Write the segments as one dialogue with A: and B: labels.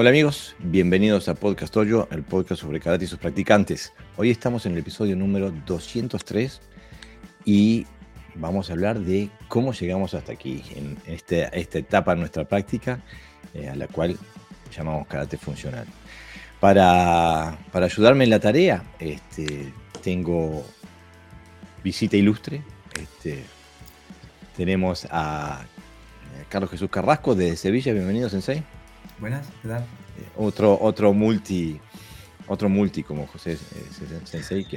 A: Hola amigos, bienvenidos a Podcast Hoyo, el podcast sobre karate y sus practicantes. Hoy estamos en el episodio número 203 y vamos a hablar de cómo llegamos hasta aquí, en este, esta etapa de nuestra práctica, eh, a la cual llamamos karate funcional. Para, ayudarme en la tarea, este, tengo visita ilustre. Este, tenemos a Carlos Jesús Carrasco de Sevilla. Bienvenido, Sensei.
B: Buenas, ¿qué tal?
A: Eh, otro, otro multi, otro multi como José eh, Sensei, que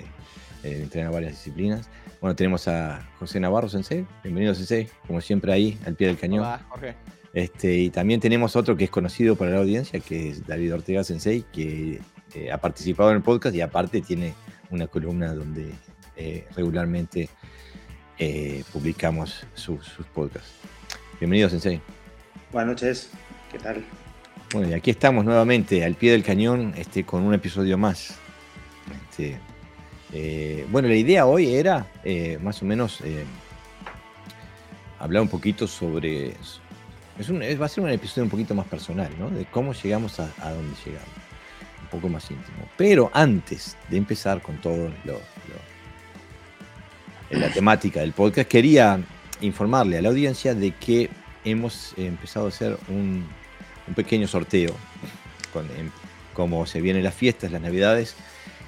A: eh, entrena varias disciplinas. Bueno, tenemos a José Navarro Sensei. Bienvenido, Sensei, como siempre ahí, al pie del cañón.
C: Hola, Jorge.
A: Este, y también tenemos otro que es conocido para la audiencia, que es David Ortega Sensei, que ha participado en el podcast y aparte tiene una columna donde regularmente publicamos sus podcasts. Bienvenido, Sensei.
D: Buenas noches, ¿qué tal?
A: Bueno, y aquí estamos nuevamente al pie del cañón este, con un episodio más. Este, eh, bueno, la idea hoy era eh, más o menos eh, hablar un poquito sobre... Es un, va a ser un episodio un poquito más personal, ¿no? De cómo llegamos a, donde llegamos. Un poco más íntimo. Pero antes de empezar con todo lo, la temática del podcast, quería informarle a la audiencia de que hemos empezado a hacer un un pequeño sorteo, como se vienen las fiestas, las navidades.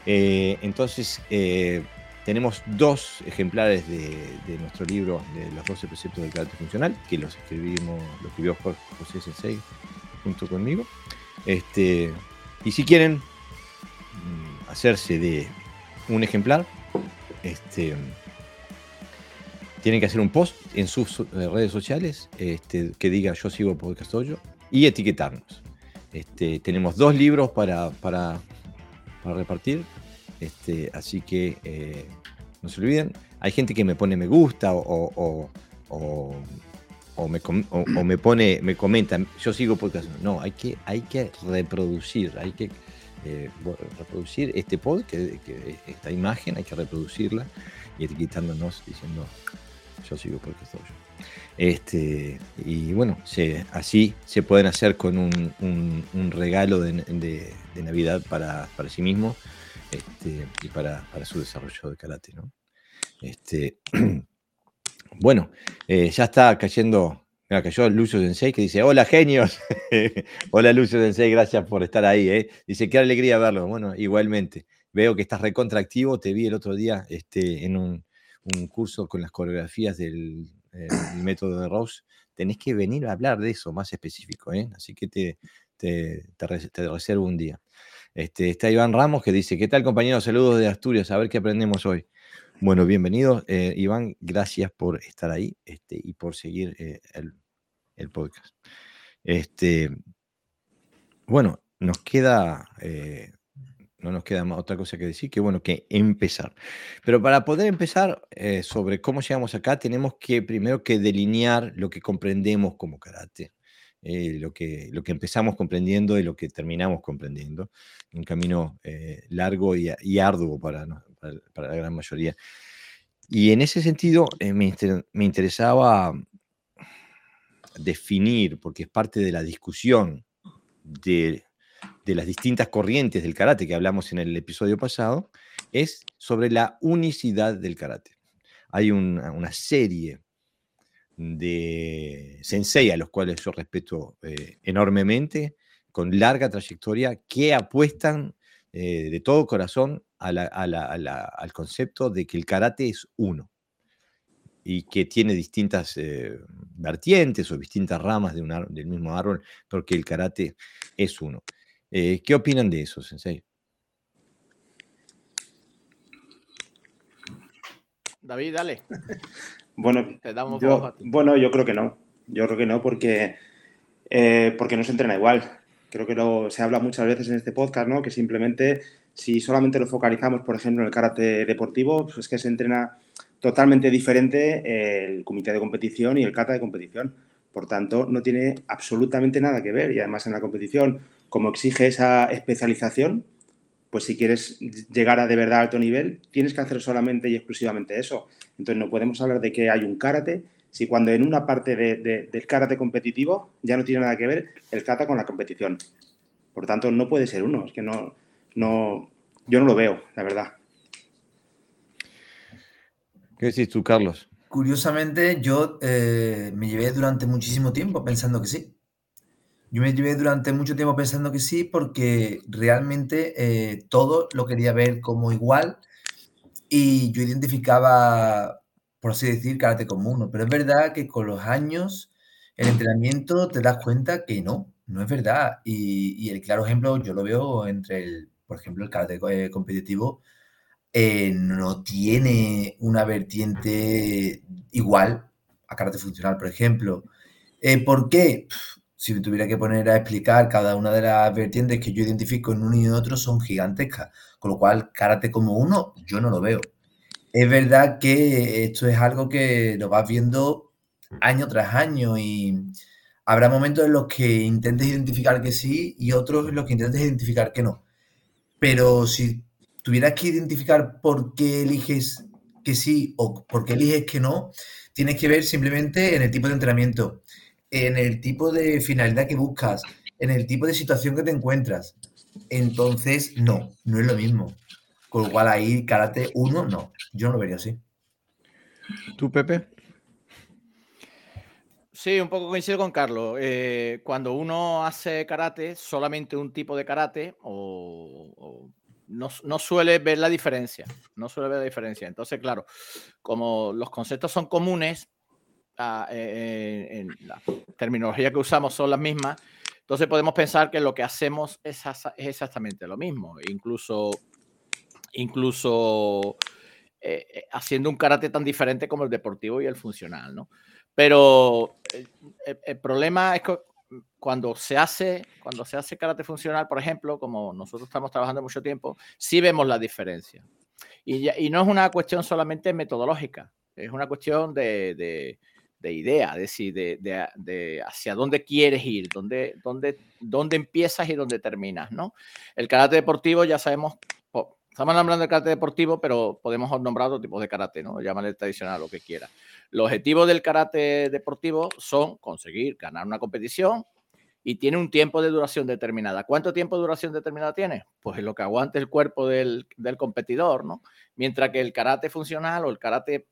A: Eh, entonces, eh, tenemos dos ejemplares de, nuestro libro de los 12 preceptos del carácter funcional, que los escribimos, lo escribió José Sensei junto conmigo. Este, y si quieren mm, hacerse de un ejemplar, este, tienen que hacer un post en sus eh, redes sociales este, que diga yo sigo Podcast Hoyo y etiquetarnos. Este, tenemos dos libros para, para, repartir, este, así que eh, no se olviden. Hay gente que me pone me gusta o, o, me, me, pone, me comenta, yo sigo podcast. No, hay que, hay que reproducir, hay que eh, reproducir este podcast, esta imagen, hay que reproducirla y etiquetándonos diciendo yo sigo podcast yo. Este, y bueno, así se pueden hacer con un, regalo de, Navidad para, sí mismo este, y para, su desarrollo de karate. Este, bueno, eh, ya está cayendo, mira, cayó Lucio Sensei que dice, hola genios, hola Lucio Sensei, gracias por estar ahí. Eh". Dice, qué alegría verlo. Bueno, igualmente, veo que estás recontractivo, te vi el otro día este, en un curso con las coreografías del el método de Rose, tenés que venir a hablar de eso más específico, ¿eh? así que te, te, reservo un día. Este, está Iván Ramos que dice, ¿qué tal compañero? Saludos de Asturias, a ver qué aprendemos hoy. Bueno, bienvenido, eh, Iván, gracias por estar ahí este, y por seguir eh, el, podcast. Este, bueno, nos queda no nos queda otra cosa que decir que bueno, que empezar. Pero para poder empezar eh, sobre cómo llegamos acá, tenemos que primero que delinear lo que comprendemos como karate. Eh, lo, que, lo que empezamos comprendiendo y lo que terminamos comprendiendo. Un camino eh, largo y, arduo para, para, la gran mayoría. Y en ese sentido me, me interesaba definir, porque es parte de la discusión de de las distintas corrientes del karate que hablamos en el episodio pasado, es sobre la unicidad del karate. Hay una, serie de sensei a los cuales yo respeto eh, enormemente, con larga trayectoria, que apuestan eh, de todo corazón al concepto de que el karate es uno y que tiene distintas eh, vertientes o distintas ramas de del mismo árbol, porque el karate es uno. Eh, ¿Qué opinan de eso, Sensei?
C: David, dale.
D: bueno, yo, bueno, yo creo que no. Yo creo que no, porque, eh, porque no se entrena igual. Creo que lo, se habla muchas veces en este podcast, ¿no? Que simplemente, si solamente lo focalizamos, por ejemplo, en el karate deportivo, pues es que se entrena totalmente diferente el comité de competición y el kata de competición. Por tanto, no tiene absolutamente nada que ver. Y además en la competición como exige esa especialización, pues si quieres llegar a de verdad alto nivel, tienes que hacer solamente y exclusivamente eso. Entonces no podemos hablar de que hay un karate si cuando en una parte del karate competitivo ya no tiene nada que ver el kata con la competición. Por tanto, no puede ser uno. Es que no, no, yo no lo veo, la verdad.
A: ¿Qué decís tú, Carlos?
B: Curiosamente, yo eh, me llevé durante muchísimo tiempo pensando que sí. Yo me llevé durante mucho tiempo pensando que sí porque realmente eh, todo lo quería ver como igual y yo identificaba, por así decir, karate como uno. Pero es verdad que con los años, el entrenamiento te das cuenta que no, no es verdad. Y, el claro ejemplo yo lo veo entre el, por ejemplo, el karate eh, competitivo eh, no tiene una vertiente igual a karate funcional, por ejemplo. Eh, ¿Por qué? Si tuviera que poner a explicar cada una de las vertientes que yo identifico en uno y en otro son gigantescas, con lo cual karate como uno yo no lo veo. Es verdad que esto es algo que lo vas viendo año tras año y habrá momentos en los que intentes identificar que sí y otros en los que intentes identificar que no. Pero si tuvieras que identificar por qué eliges que sí o por qué eliges que no, tienes que ver simplemente en el tipo de entrenamiento, en el tipo de finalidad que buscas, en el tipo de situación que te encuentras. Entonces, no, no es lo mismo. Con lo cual ahí karate 1, no, yo no lo vería así.
A: ¿Tú, Pepe?
C: Sí, un poco coincido con Carlos. Eh, cuando uno hace karate, solamente un tipo de karate, o, no, suele ver la diferencia. No suele ver la diferencia. Entonces, claro, como los conceptos son comunes, eh, eh, en la terminología que usamos son las mismas, entonces podemos pensar que lo que hacemos es, exactamente lo mismo. Incluso, incluso haciendo un karate tan diferente como el deportivo y el funcional, ¿no? Pero el, problema es que cuando se hace, cuando se hace karate funcional, por ejemplo, como nosotros estamos trabajando mucho tiempo, sí vemos la diferencia. Y, y no es una cuestión solamente metodológica, es una cuestión de, de, de idea, decir, de, de, hacia dónde quieres ir, dónde, dónde, dónde empiezas y dónde terminas, ¿no? El karate deportivo ya sabemos Estamos hablando de karate deportivo, pero podemos nombrar otro tipo de karate, ¿no? Llámale tradicional, lo que quiera. Los objetivos del karate deportivo son conseguir ganar una competición y tiene un tiempo de duración determinada. ¿Cuánto tiempo de duración determinada tiene? Pues lo que aguante el cuerpo del, competidor, ¿no? Mientras que el karate funcional o el karate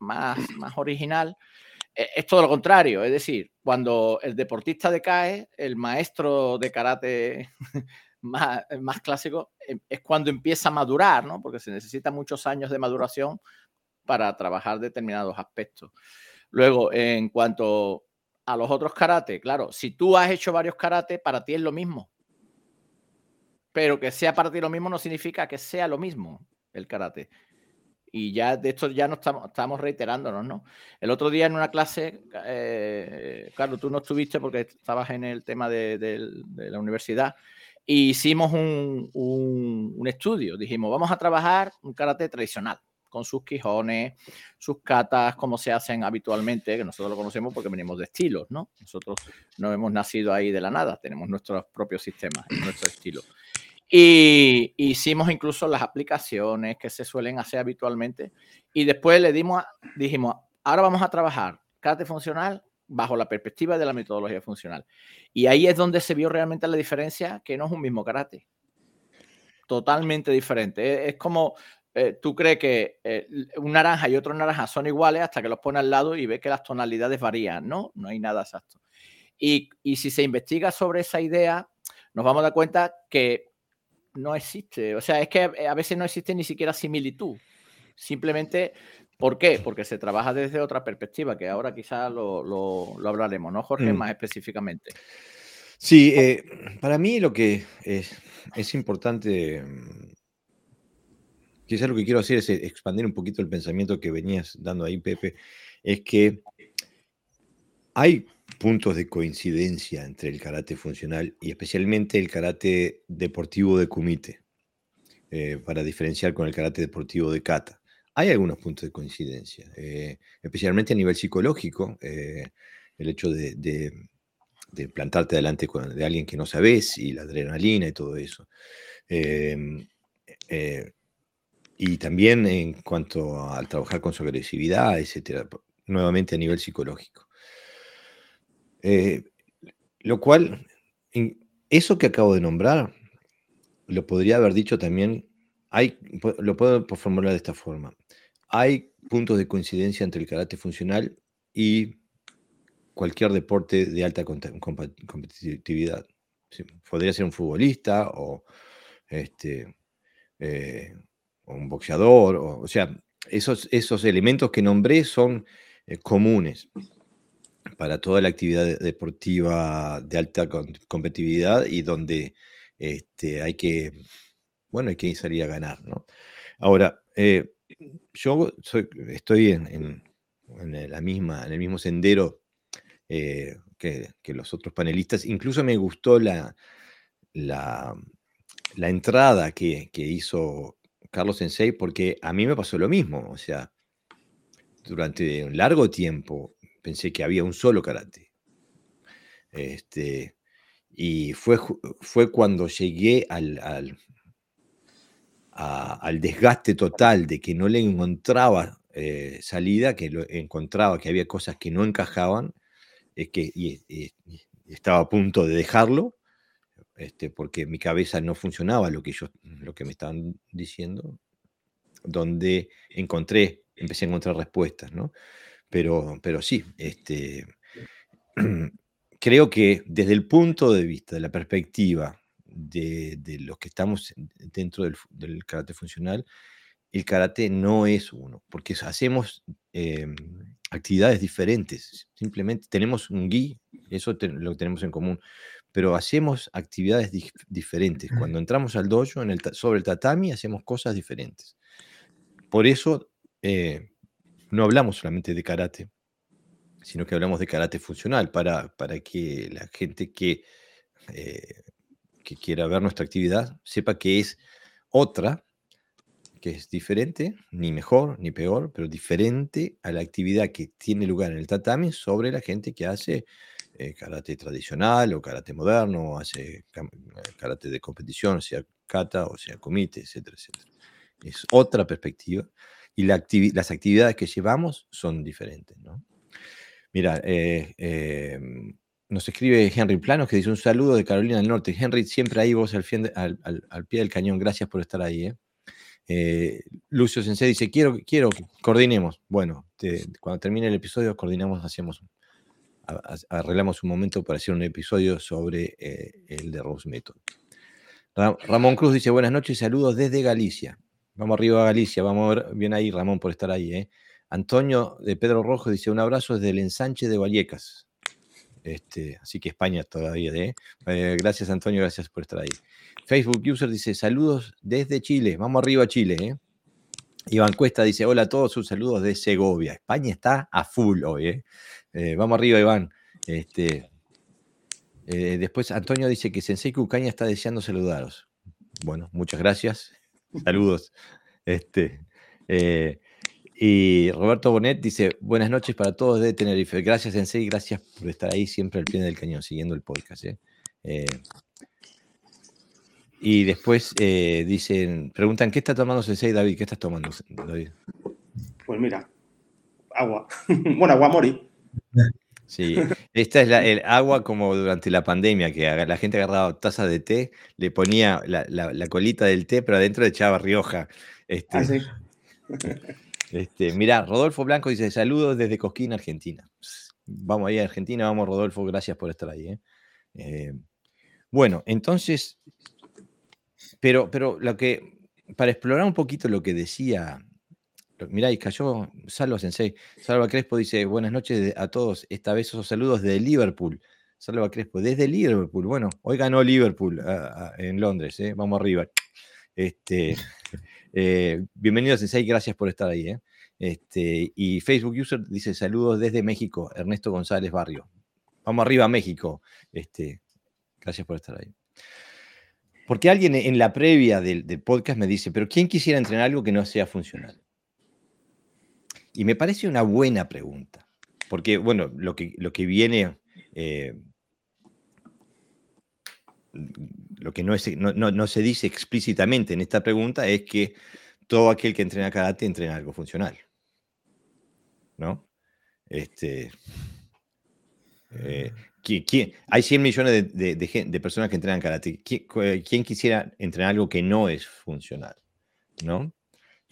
C: más, más original es todo lo contrario. Es decir, cuando el deportista decae, el maestro de karate más, más clásico eh, es cuando empieza a madurar, ¿no? Porque se necesita muchos años de maduración para trabajar determinados aspectos. Luego, en cuanto a los otros karate, claro, si tú has hecho varios karate, para ti es lo mismo. Pero que sea para ti lo mismo no significa que sea lo mismo el karate. Y ya de esto ya no estamos, estamos reiterándonos, ¿no? El otro día en una clase, eh, claro, tú no estuviste porque estabas en el tema de, la universidad, hicimos un, estudio. Dijimos, vamos a trabajar un karate tradicional, con sus quijones, sus katas, como se hacen habitualmente, que nosotros lo conocemos porque venimos de estilos, ¿no? Nosotros no hemos nacido ahí de la nada, tenemos nuestros propios sistemas, nuestro estilo. Y hicimos incluso las aplicaciones que se suelen hacer habitualmente. Y después le dimos, dijimos, ahora vamos a trabajar karate funcional bajo la perspectiva de la metodología funcional. Y ahí es donde se vio realmente la diferencia, que no es un mismo karate. Totalmente diferente. Es, como eh, tú crees que eh, un naranja y otro naranja son iguales hasta que los pones al lado y ves que las tonalidades varían, ¿no? No hay nada exacto. Y, y si se investiga sobre esa idea, nos vamos a dar cuenta que no existe. O sea, es que a veces no existe ni siquiera similitud. Simplemente ¿Por qué? Porque se trabaja desde otra perspectiva, que ahora quizás lo, hablaremos, ¿no, Jorge? Mm. Más específicamente.
A: Sí, eh, para mí lo que es, importante, mm, quizás lo que quiero hacer es expandir un poquito el pensamiento que venías dando ahí, Pepe, es que hay puntos de coincidencia entre el karate funcional y especialmente el karate deportivo de kumite, eh, para diferenciar con el karate deportivo de kata hay algunos puntos de coincidencia, eh, especialmente a nivel psicológico, eh, el hecho de, plantarte delante de alguien que no sabes y la adrenalina y todo eso. Em, eh, y también en cuanto al trabajar con su agresividad, etcétera, nuevamente a nivel psicológico. Lo cual eso que acabo de nombrar, lo podría haber dicho también, hay, lo puedo formular de esta forma. Hay puntos de coincidencia entre el karate funcional y cualquier deporte de alta competitividad. Podría ser un futbolista o, este, eh, un boxeador, o, sea, esos, esos elementos que nombré son eh, comunes para toda la actividad deportiva de alta competitividad y donde este, hay que, bueno, hay que salir a ganar, ¿no? Ahora, eh, yo estoy en, la misma, en el mismo sendero eh, que, los otros panelistas. Incluso me gustó la, la, entrada que, que, hizo Carlos Sensei porque a mí me pasó lo mismo. O sea, durante un largo tiempo pensé que había un solo karate. Este, y fue, fue cuando llegué al, al, desgaste total de que no le encontraba eh, salida, que lo, encontraba que había cosas que no encajaban, es que y, estaba a punto de dejarlo, este, porque mi cabeza no funcionaba lo que, yo, lo que me estaban diciendo, donde encontré, empecé a encontrar respuestas, ¿no? Pero, pero sí, este, creo que desde el punto de vista, de la perspectiva de, los que estamos dentro del, karate funcional, el karate no es uno, porque hacemos em, actividades diferentes. Simplemente tenemos un gui, eso lo tenemos en común, pero hacemos actividades diferentes. Cuando entramos al dojo, en el, sobre el tatami, hacemos cosas diferentes. Por eso eh, no hablamos solamente de karate, sino que hablamos de karate funcional, para, para que la gente que, eh, que quiera ver nuestra actividad sepa que es otra, que es diferente, ni mejor ni peor, pero diferente a la actividad que tiene lugar en el tatami sobre la gente que hace eh, karate tradicional o karate moderno, o hace karate de competición, sea kata o sea comité, etcétera, etcétera. Es otra perspectiva y las actividades que llevamos son diferentes. ¿no? Mira, eh, em, nos escribe Henry Planos que dice un saludo de Carolina del Norte. Henry, siempre ahí vos al, pie del cañón, gracias por estar ahí. ¿eh? Eh, Lucio Sensei dice, quiero, quiero coordinemos. Bueno, cuando termine el episodio, coordinamos, hacemos, arreglamos un momento para hacer un episodio sobre el de Rose Method. Ramón Cruz dice, buenas noches, saludos desde Galicia. Vamos arriba a Galicia, vamos a ver, bien ahí Ramón por estar ahí. ¿eh? Antonio de Pedro Rojo dice, un abrazo desde el ensanche de Vallecas. Este, así que España todavía. ¿eh? ¿eh? gracias Antonio, gracias por estar ahí. Facebook User dice, saludos desde Chile. Vamos arriba a Chile. ¿eh? Iván Cuesta dice, hola a todos, sus saludos de Segovia. España está a full hoy. ¿eh? eh vamos arriba, Iván. Este, después Antonio dice que Sensei Cucaña está deseando saludaros. Bueno, muchas gracias. Saludos. Este, eh, y Roberto Bonet dice, buenas noches para todos de Tenerife. Gracias, Sensei, gracias por estar ahí siempre al pie del cañón, siguiendo el podcast. ¿eh? Eh, y después dicen, preguntan, ¿qué está tomando Sensei David? ¿Qué estás tomando, David?
D: Pues mira, agua. bueno, agua mori.
A: Sí, esta es el agua como durante la pandemia, que la gente agarraba tazas de té, le ponía la, colita del té, pero adentro echaba Rioja. Este, ah, sí. este, mirá, Rodolfo Blanco dice, saludos desde Cosquín, Argentina. Vamos ahí a Argentina, vamos Rodolfo, gracias por estar ahí. ¿eh? Eh, bueno, entonces, pero, pero lo que, para explorar un poquito lo que decía Mirá, y cayó Salva Sensei. Salva Crespo dice, buenas noches a todos. Esta vez esos saludos de Liverpool. Salva Crespo, desde Liverpool. Bueno, hoy ganó Liverpool en Londres, ¿eh? vamos arriba. Este, eh, bienvenido Sensei, gracias por estar ahí. ¿eh? Este, y Facebook User dice, saludos desde México, Ernesto González Barrio. Vamos arriba, México. Este, gracias por estar ahí. Porque alguien en la previa del, del podcast me dice, pero ¿quién quisiera entrenar algo que no sea funcional? Y me parece una buena pregunta, porque, bueno, lo que, lo que viene, eh, lo que no, es, no, se dice explícitamente en esta pregunta es que todo aquel que entrena karate entrena algo funcional. ¿No? Este, eh, Hay 100 millones de, personas que entrenan karate. ¿Quién, quisiera entrenar algo que no es funcional? ¿No?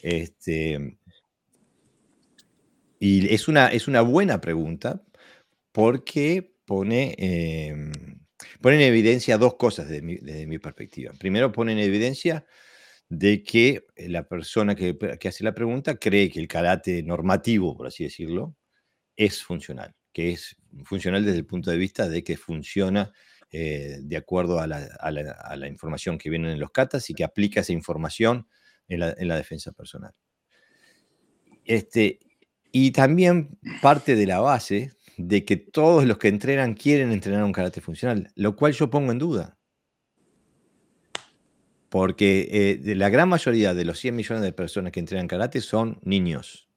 A: Este, y es una, es una buena pregunta porque pone, em, pone en evidencia dos cosas desde mi, perspectiva. Primero, pone en evidencia de que la persona que, que hace la pregunta cree que el karate normativo, por así decirlo, es funcional que es funcional desde el punto de vista de que funciona eh, de acuerdo a la, información que viene en los catas y que aplica esa información en la, defensa personal. Este, y también parte de la base de que todos los que entrenan quieren entrenar un karate funcional, lo cual yo pongo en duda. Porque eh, la gran mayoría de los 100 millones de personas que entrenan karate son niños.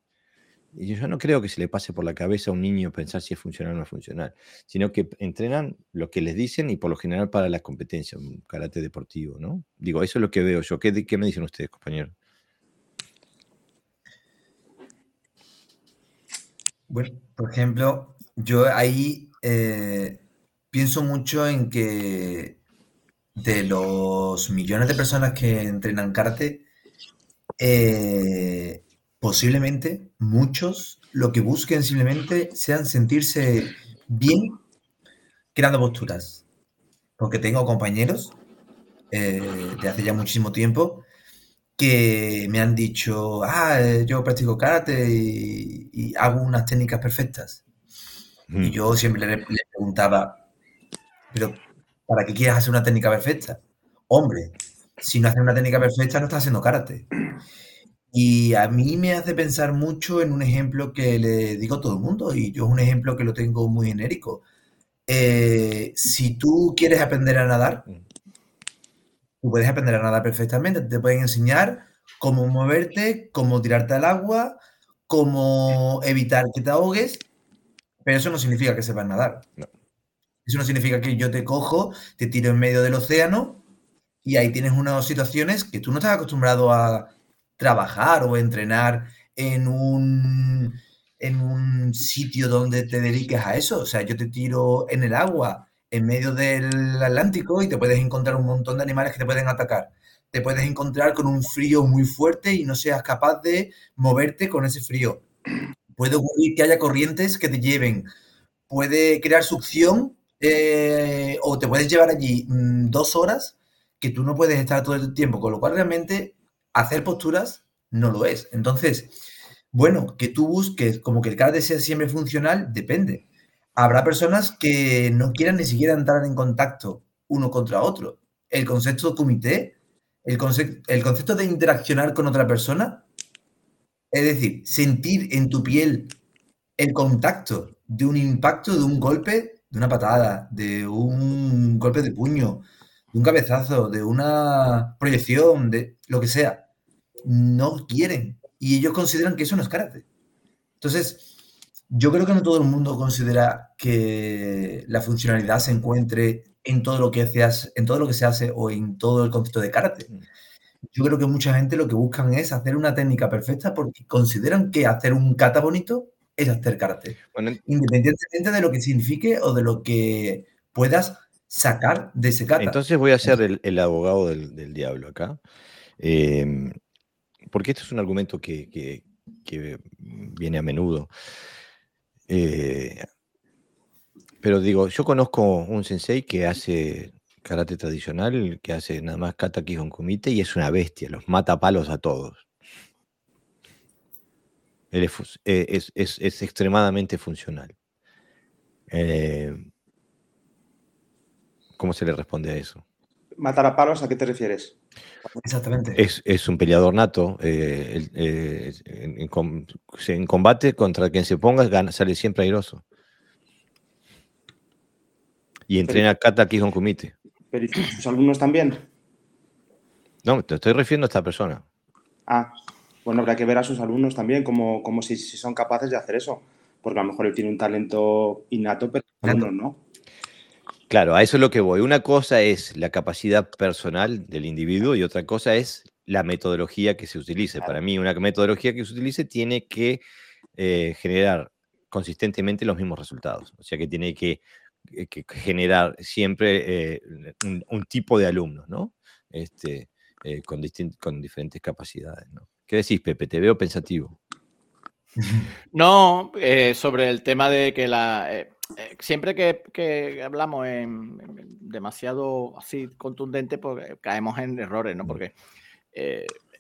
A: Y yo no creo que se le pase por la cabeza a un niño pensar si es funcional o no es funcional, sino que entrenan lo que les dicen y por lo general para las competencias, un karate deportivo, ¿no? Digo, eso es lo que veo yo. ¿Qué, qué me dicen ustedes, compañeros?
B: Bueno, por ejemplo, yo ahí eh, pienso mucho en que de los millones de personas que entrenan karate, eh, posiblemente muchos lo que busquen simplemente sean sentirse bien creando posturas. Porque tengo compañeros eh, de hace ya muchísimo tiempo que me han dicho, ah, eh, yo practico karate y, hago unas técnicas perfectas. Y yo siempre le, le, preguntaba, pero ¿para qué quieres hacer una técnica perfecta? Hombre, si no haces una técnica perfecta no estás haciendo karate. Y a mí me hace pensar mucho en un ejemplo que le digo a todo el mundo, y yo es un ejemplo que lo tengo muy genérico. Eh, si tú quieres aprender a nadar. Tú puedes aprender a nadar perfectamente. Te pueden enseñar cómo moverte, cómo tirarte al agua, cómo evitar que te ahogues, pero eso no significa que sepas nadar. Eso no significa que yo te cojo, te tiro en medio del océano y ahí tienes unas situaciones que tú no estás acostumbrado a trabajar o entrenar en un, en un sitio donde te dediques a eso. O sea, yo te tiro en el agua, en medio del Atlántico, y te puedes encontrar un montón de animales que te pueden atacar. Te puedes encontrar con un frío muy fuerte y no seas capaz de moverte con ese frío. Puede ocurrir que haya corrientes que te lleven. Puede crear succión eh, o te puedes llevar allí mm, dos horas que tú no puedes estar todo el tiempo, con lo cual realmente hacer posturas no lo es. Entonces, bueno, que tú busques como que el karate sea siempre funcional, depende. Habrá personas que no quieran ni siquiera entrar en contacto uno contra otro. El concepto de comité, el, concepto, de interaccionar con otra persona, es decir, sentir en tu piel el contacto de un impacto, de un golpe, de una patada, de un golpe de puño, de un cabezazo, de una proyección, de lo que sea, no quieren. Y ellos consideran que eso no es karate. Entonces, yo creo que no todo el mundo considera que la funcionalidad se encuentre en todo lo que se hace, en todo lo que se hace o en todo el concepto de karate. Yo creo que mucha gente lo que buscan es hacer una técnica perfecta porque consideran que hacer un kata bonito es hacer karate. Independientemente de lo que signifique o de lo que puedas sacar de ese kata.
A: Entonces voy a ser el, abogado del, diablo acá. Em, porque este es un argumento que, viene a menudo. Eh, pero digo, yo conozco un sensei que hace karate tradicional, que hace nada más kata con kumite y es una bestia, los mata palos a todos. Él es, eh, extremadamente funcional. Eh, ¿Cómo se le responde a eso?
D: ¿Matar a palos a qué te refieres?
B: Exactamente.
A: Es, un peleador nato. Eh, eh, en, combate contra quien se ponga sale siempre airoso. Y entrena Kata con Kumite.
D: ¿Pero sus alumnos también?
A: No, te estoy refiriendo a esta persona.
D: Ah, bueno, habrá que ver a sus alumnos también, como, como si, son capaces de hacer eso. Porque a lo mejor él tiene un talento innato, pero no.
A: Claro, a eso es lo que voy. Una cosa es la capacidad personal del individuo y otra cosa es la metodología que se utilice. Para mí, una metodología que se utilice tiene que eh, generar consistentemente los mismos resultados. O sea que tiene que que generar siempre un, tipo de alumnos, ¿no? Este, con, con diferentes capacidades, ¿no? ¿Qué decís, Pepe? Te veo pensativo.
C: No, sobre el tema de que la siempre que, hablamos en, demasiado así contundente, pues caemos en errores, ¿no? Porque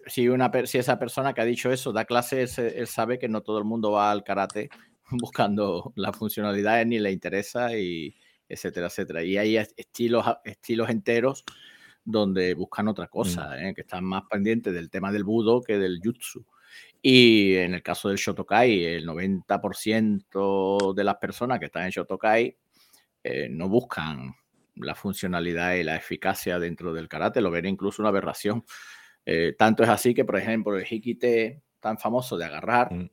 C: si, una, si esa persona que ha dicho eso da clases, él, sabe que no todo el mundo va al karate buscando la funcionalidad ni le interesa y etcétera, etcétera. Y hay estilos, estilos enteros donde buscan otra cosa, mm. ¿eh? que están más pendientes del tema del budo que del jutsu. Y en el caso del Shotokai, el 90% de las personas que están en Shotokai eh, no buscan la funcionalidad y la eficacia dentro del karate, lo ven incluso una aberración. Eh, tanto es así que, por ejemplo, el hikite tan famoso de agarrar, mm.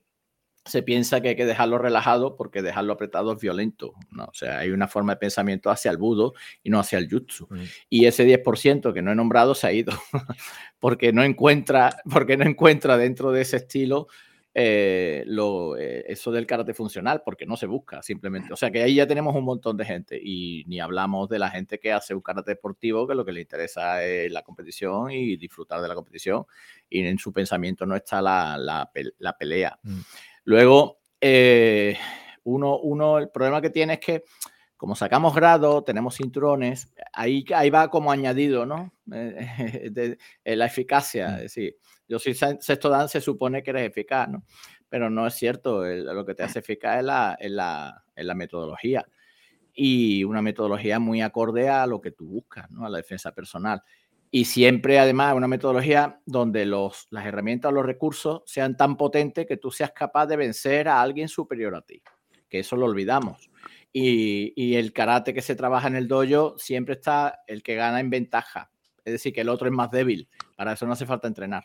C: Se piensa que hay que dejarlo relajado porque dejarlo apretado es violento. ¿no? O sea, hay una forma de pensamiento hacia el budo y no hacia el jutsu. Mm. Y ese 10% que no he nombrado se ha ido porque no encuentra, porque no encuentra dentro de ese estilo eh, lo, eh, eso del karate funcional, porque no se busca simplemente. O sea que ahí ya tenemos un montón de gente y ni hablamos de la gente que hace un karate deportivo, que lo que le interesa es la competición y disfrutar de la competición y en su pensamiento no está la, la, pelea. Mm. Luego, eh, uno, uno, el problema que tiene es que como sacamos grado, tenemos cinturones, ahí, ahí va como añadido, ¿no? de, la eficacia, mm. es decir, yo soy sexto dan, se supone que eres eficaz, ¿no? Pero no es cierto, lo que te hace eficaz es la, la, metodología. Y una metodología muy acorde a lo que tú buscas, ¿no? A la defensa personal. Y siempre, además, una metodología donde los, las herramientas o los recursos sean tan potentes que tú seas capaz de vencer a alguien superior a ti. Que eso lo olvidamos. Y, y, el karate que se trabaja en el dojo siempre está el que gana en ventaja. Es decir, que el otro es más débil. Para eso no hace falta entrenar.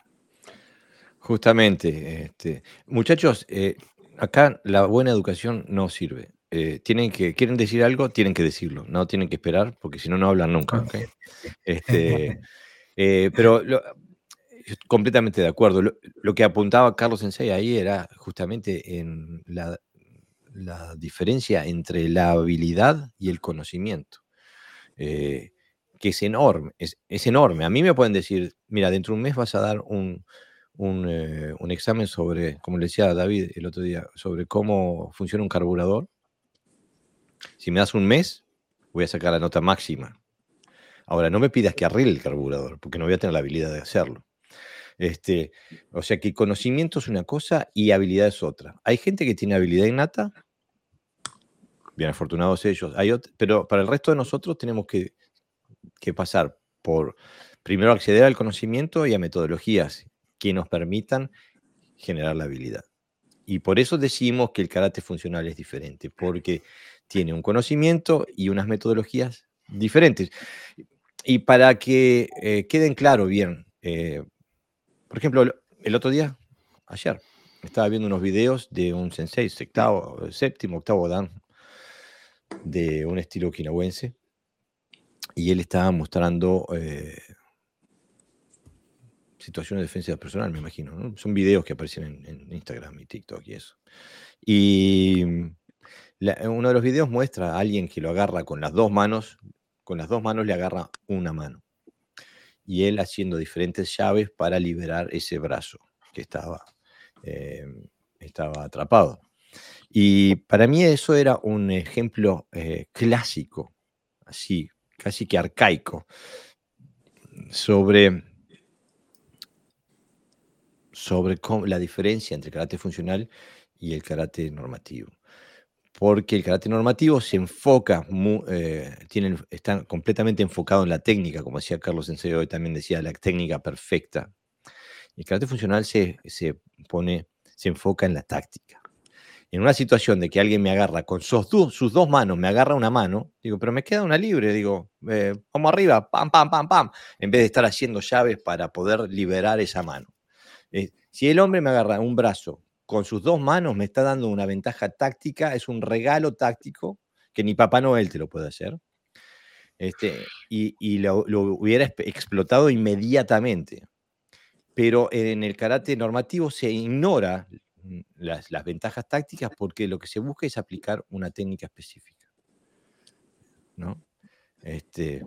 A: Justamente, este, muchachos, eh, acá la buena educación no sirve. Eh, tienen que, quieren decir algo, tienen que decirlo, no tienen que esperar, porque si no, no hablan nunca. Este, eh, pero completamente de acuerdo. Lo, que apuntaba Carlos Sensei ahí era justamente en la, diferencia entre la habilidad y el conocimiento, que es enorme, es, es enorme. A mí me pueden decir, mira, dentro de un mes vas a dar un, eh, un, examen sobre, como le decía David el otro día, sobre cómo funciona un carburador. Si me das un mes, voy a sacar la nota máxima. Ahora, no me pidas que arregle el carburador, porque no voy a tener la habilidad de hacerlo. Este, o sea que conocimiento es una cosa y habilidad es otra. Hay gente que tiene habilidad innata, bien afortunados ellos, hay pero para el resto de nosotros tenemos que, que pasar por primero acceder al conocimiento y a metodologías que nos permitan generar la habilidad. Y por eso decimos que el karate funcional es diferente, porque tiene un conocimiento y unas metodologías diferentes. Y para que eh, queden claro bien, eh, por ejemplo, el otro día, ayer, estaba viendo unos videos de un sensei, séptimo, octavo dan, de un estilo okinawense, y él estaba mostrando eh, situaciones de defensa personal, me imagino. Son videos que aparecen en, Instagram y TikTok y eso. Y uno de los videos muestra a alguien que lo agarra con las dos manos, con las dos manos le agarra una mano. Y él haciendo diferentes llaves para liberar ese brazo que estaba, eh, estaba atrapado. Y para mí eso era un ejemplo eh, clásico, así, casi que arcaico, sobre sobre la diferencia entre el karate funcional y el karate normativo. Porque el karate normativo se enfoca, eh, está completamente enfocado en la técnica, como decía Carlos Sensei hoy también decía, la técnica perfecta. El karate funcional se, se pone, se enfoca en la táctica. En una situación de que alguien me agarra con sus, sus dos manos, me agarra una mano, digo, pero me queda una libre, digo, eh, vamos arriba, pam, pam, pam, pam, en vez de estar haciendo llaves para poder liberar esa mano. Eh, si el hombre me agarra un brazo con sus dos manos, me está dando una ventaja táctica, es un regalo táctico que ni Papá Noel te lo puede hacer. Este, y, lo, hubiera explotado inmediatamente. Pero en el karate normativo se ignora las, ventajas tácticas porque lo que se busca es aplicar una técnica específica. ¿no? Este,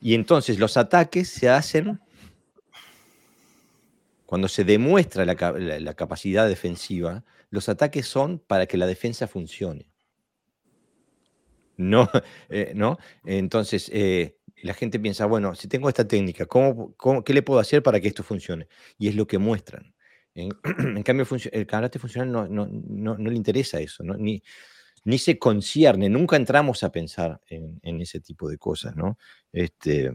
A: y entonces los ataques se hacen cuando se demuestra la, capacidad defensiva, los ataques son para que la defensa funcione. No, eh, ¿no? Entonces, eh, la gente piensa, bueno, si tengo esta técnica, ¿cómo, qué le puedo hacer para que esto funcione? Y es lo que muestran. En, cambio, el karate funcional no, le interesa eso, ni, se concierne, nunca entramos a pensar en, ese tipo de cosas, ¿no? Este,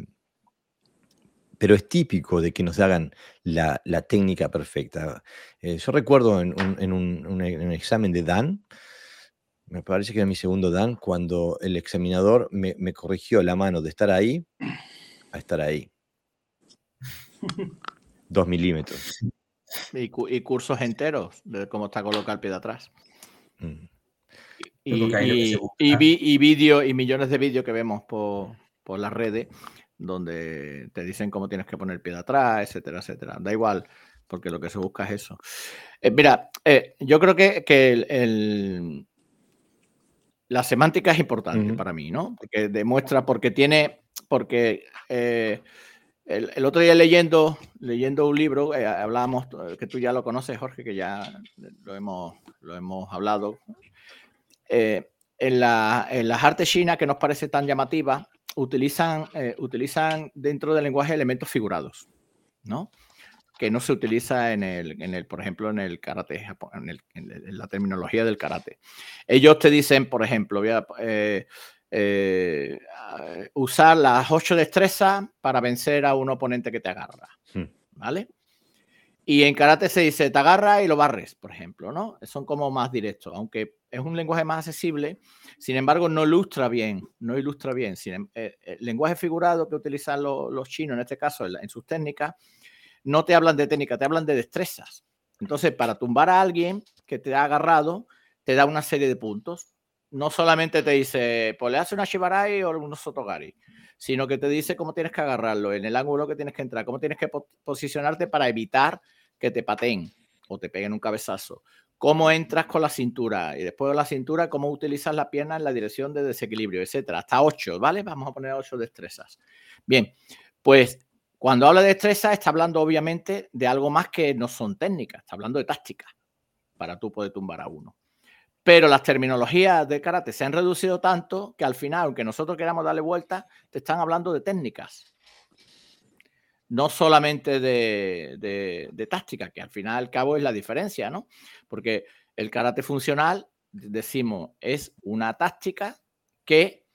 A: pero es típico de que nos hagan la, técnica perfecta. Eh, yo recuerdo en un, examen de Dan, me parece que era mi segundo Dan, cuando el examinador me, me corrigió la mano de estar ahí a estar ahí. Dos milímetros.
C: Y, cursos enteros de cómo está colocado el pie de atrás. Mm. Y, y, vídeo, y millones de vídeos que vemos por, por las redes donde te dicen cómo tienes que poner el pie de atrás, etcétera, etcétera. Da igual, porque lo que se busca es eso. Eh, mira, eh, yo creo que, el, la semántica es importante para mí, ¿no? Porque demuestra, porque tiene, porque eh, el, otro día leyendo, leyendo un libro, hablábamos, que tú ya lo conoces, Jorge, que ya lo hemos, lo hemos hablado. en, la, en las artes chinas, que nos parece tan llamativa, utilizan, eh, utilizan dentro del lenguaje elementos figurados, ¿no? Que no se utiliza en el, en el por ejemplo, en el karate, en, la terminología del karate. Ellos te dicen, por ejemplo, voy a, eh, eh, usar las ocho destrezas para vencer a un oponente que te agarra, hmm. ¿vale? Y en karate se dice, te agarra y lo barres, por ejemplo, ¿no? Son como más directos, aunque es un lenguaje más accesible, sin embargo, no ilustra bien, no ilustra bien. Em, eh, el lenguaje figurado que utilizan los, chinos, en este caso, en, sus técnicas, no te hablan de técnica, te hablan de destrezas. Entonces, para tumbar a alguien que te ha agarrado, te da una serie de puntos. No solamente te dice, pues le hace una shibarai o unos sotogari, sino que te dice cómo tienes que agarrarlo, en el ángulo que tienes que entrar, cómo tienes que posicionarte para evitar que te pateen o te peguen un cabezazo, cómo entras con la cintura y después de la cintura, cómo utilizas la pierna en la dirección de desequilibrio, etcétera. Hasta ocho, ¿vale? Vamos a poner ocho destrezas. Bien, pues cuando habla de destreza está hablando obviamente de algo más que no son técnicas, está hablando de táctica para tú poder tumbar a uno. Pero las terminologías de karate se han reducido tanto que al final, aunque nosotros queramos darle vuelta, te están hablando de técnicas no solamente de, táctica, que al final al cabo es la diferencia, ¿no? Porque el karate funcional, decimos, es una táctica que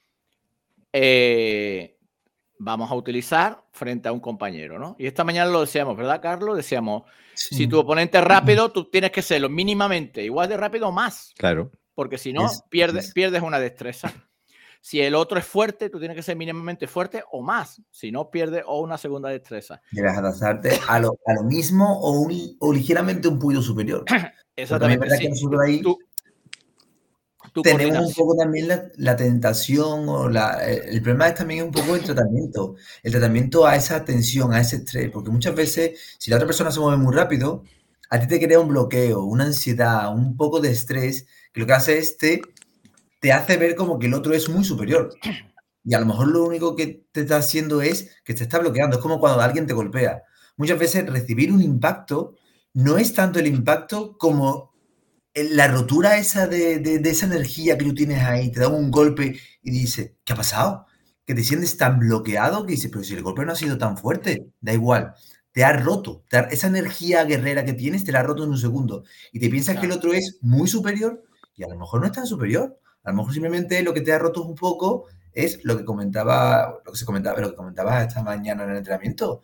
C: eh, vamos a utilizar frente a un compañero, ¿no? Y esta mañana lo decíamos, ¿verdad, Carlos? Decíamos, si tu oponente es rápido, tú tienes que serlo mínimamente igual de rápido o más.
A: Claro.
C: Porque si no, pierdes, pierdes una destreza. Si el otro es fuerte, tú tienes que ser mínimamente fuerte o más. Si no, pierdes o una segunda destreza.
B: Debes adaptarte a lo, a lo mismo o, o, ligeramente un puño superior.
C: Exactamente.
B: Verdad que tenemos un poco también la, tentación o la, eh, el problema es también un poco el tratamiento. El tratamiento a esa tensión, a ese estrés. Porque muchas veces, si la otra persona se mueve muy rápido, a ti te crea un bloqueo, una ansiedad, un poco de estrés, que lo que hace es te te hace ver como que el otro es muy superior. Y a lo mejor lo único que te está haciendo es que te está bloqueando. Es como cuando alguien te golpea. Muchas veces recibir un impacto no es tanto el impacto como la rotura esa de, esa energía que tú tienes ahí. Te da un golpe y dices, ¿qué ha pasado? Que te sientes tan bloqueado que dices, pero si el golpe no ha sido tan fuerte, da igual. Te ha roto. esa energía guerrera que tienes te la ha roto en un segundo. Y te piensas que el otro es muy superior y a lo mejor no es tan superior. A lo mejor simplemente lo que te ha roto un poco es lo que comentaba, lo que se comentaba, lo que comentaba esta mañana en el entrenamiento,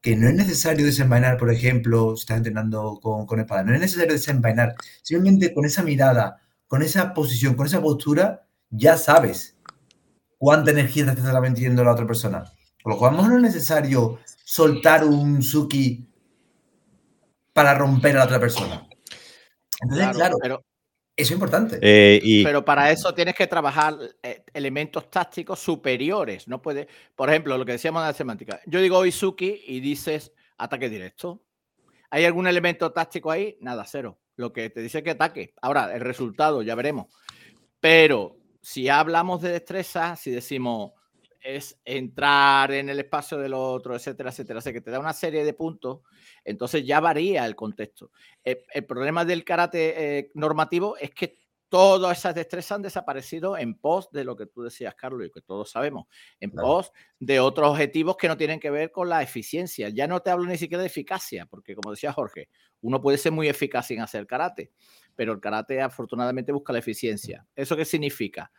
B: que no es necesario desenvainar, por ejemplo, si estás entrenando con, con espada, no es necesario desenvainar, simplemente con esa mirada, con esa posición, con esa postura, ya sabes cuánta energía te está metiendo la otra persona. Por lo cual, no es necesario soltar un Suki para romper a la otra persona. Entonces, claro, claro eso es importante.
C: Eh, Pero para eso tienes que trabajar eh, elementos tácticos superiores. No puede, por ejemplo, lo que decíamos en la semántica. Yo digo Izuki y dices ataque directo. ¿Hay algún elemento táctico ahí? Nada, cero. Lo que te dice que ataque. Ahora, el resultado, ya veremos. Pero si hablamos de destreza, si decimos es entrar en el espacio del otro, etcétera, etcétera, o que te da una serie de puntos, entonces ya varía el contexto. El, problema del karate eh, normativo es que todas esas destrezas han desaparecido en pos de lo que tú decías, Carlos, y que todos sabemos, en pos de otros objetivos que no tienen que ver con la eficiencia. Ya no te hablo ni siquiera de eficacia, porque como decía Jorge, uno puede ser muy eficaz sin hacer karate, pero el karate afortunadamente busca la eficiencia. ¿Eso qué significa?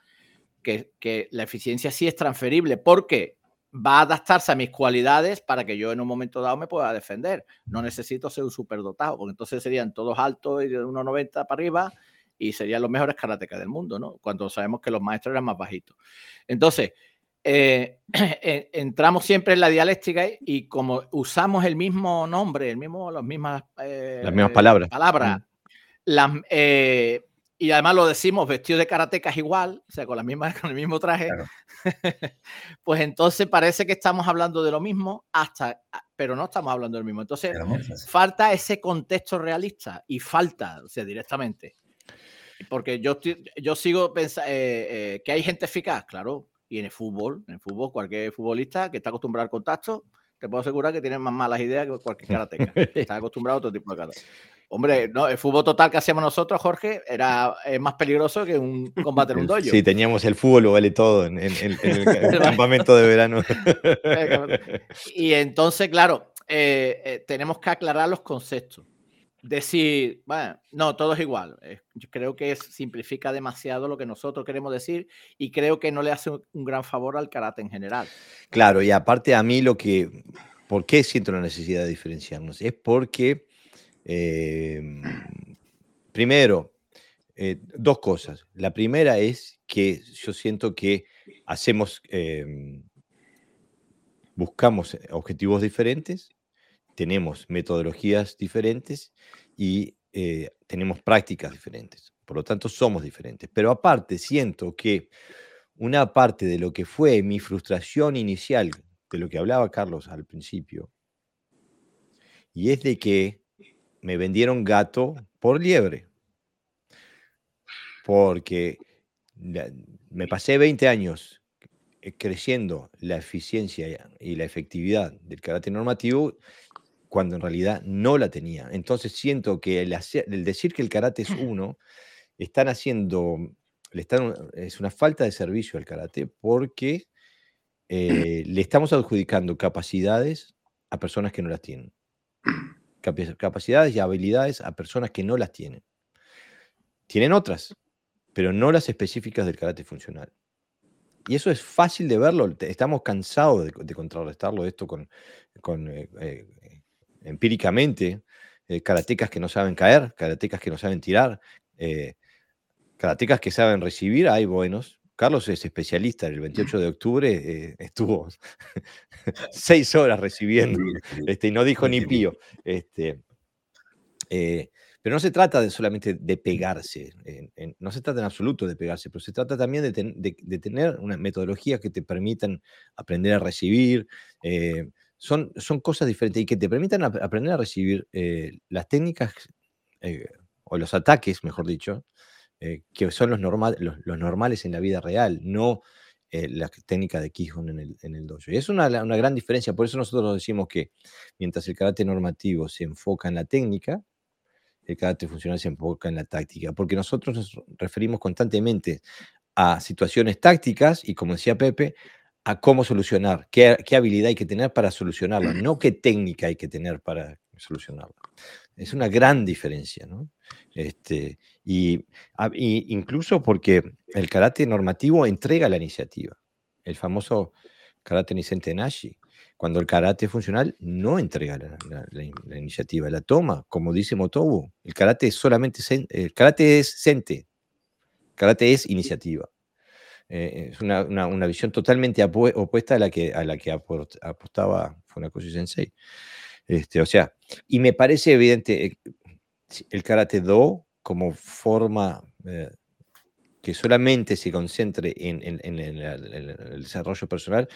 C: Que, que la eficiencia sí es transferible, porque va a adaptarse a mis cualidades para que yo en un momento dado me pueda defender. No necesito ser un superdotado, porque entonces serían todos altos y de 1,90 para arriba y serían los mejores karatecas del mundo, ¿no? Cuando sabemos que los maestros eran más bajitos. Entonces, eh, entramos siempre en la dialéctica y como usamos el mismo nombre, el mismo, las mismas,
A: eh, las mismas palabras,
C: palabras mm. eh, y además lo decimos vestido de karatecas igual, o sea, con, la misma, con el mismo traje, pues entonces parece que estamos hablando de lo mismo, hasta, pero no estamos hablando del mismo. Entonces, falta ese contexto realista y falta, o sea, directamente porque yo, yo sigo pensando eh, eh, que hay gente eficaz, claro, y en el fútbol, en el fútbol, cualquier futbolista que está acostumbrado al contacto, te puedo asegurar que tiene más malas ideas que cualquier karateca. está acostumbrado a otro tipo de karate. Hombre, no, el fútbol total que hacíamos nosotros, Jorge, era más peligroso que un combate en un dojo.
A: Sí, teníamos el fútbol, lo vale todo en, el, campamento de verano.
C: y entonces, claro, eh, tenemos que aclarar los conceptos decir, bueno, no, todo es igual. Yo creo que simplifica demasiado lo que nosotros queremos decir y creo que no le hace un gran favor al karate en general.
A: Claro, y aparte a mí lo que, ¿por qué siento la necesidad de diferenciarnos? Es porque, em, primero, eh, dos cosas. La primera es que yo siento que hacemos, em, buscamos objetivos diferentes tenemos metodologías diferentes y eh, tenemos prácticas diferentes. Por lo tanto, somos diferentes. Pero aparte, siento que una parte de lo que fue mi frustración inicial, de lo que hablaba Carlos al principio, y es de que me vendieron gato por liebre. Porque me pasé 20 años eh, creciendo la eficiencia y la efectividad del carácter normativo cuando en realidad no la tenía. Entonces siento que el, decir que el karate es uno, están haciendo, le están, es una falta de servicio al karate porque eh, le estamos adjudicando capacidades a personas que no las tienen. Capacidades y habilidades a personas que no las tienen. Tienen otras, pero no las específicas del karate funcional. Y eso es fácil de verlo. Estamos cansados de, contrarrestarlo esto con, con eh, eh, empíricamente, eh, karatecas que no saben caer, karatecas que no saben tirar, karatecas que saben recibir, hay buenos. Carlos es especialista, el 28 de octubre eh, estuvo seis horas recibiendo este, y no dijo ni pío. Este, pero no se trata de solamente de pegarse, no se trata en absoluto de pegarse, pero se trata también de, tener una metodología que te permitan aprender a recibir, son, son cosas diferentes y que te permitan aprender a recibir eh, las técnicas eh, o los ataques, mejor dicho, eh, que son los, los, normales en la vida real, no la técnica de Kihon en el, dojo. Y es una, una, gran diferencia, por eso nosotros decimos que mientras el karate normativo se enfoca en la técnica, el karate funcional se enfoca en la táctica, porque nosotros nos referimos constantemente a situaciones tácticas y, como decía Pepe, a cómo solucionar, qué, habilidad hay que tener para solucionarlo, no qué técnica hay que tener para solucionarlo. Es una gran diferencia, ¿no? Este, y, incluso porque el karate normativo entrega la iniciativa, el famoso karate Nisente Nashi, cuando el karate funcional no entrega la, iniciativa, la toma, como dice Motobu, el karate es solamente, el karate es sente, el karate es iniciativa. Eh, es una, una, visión totalmente opuesta a la que, a la que apostaba Funakoshi Sensei. Este, o sea, y me parece evidente eh, el karate do como forma eh, que solamente se concentre en, en, el desarrollo personal,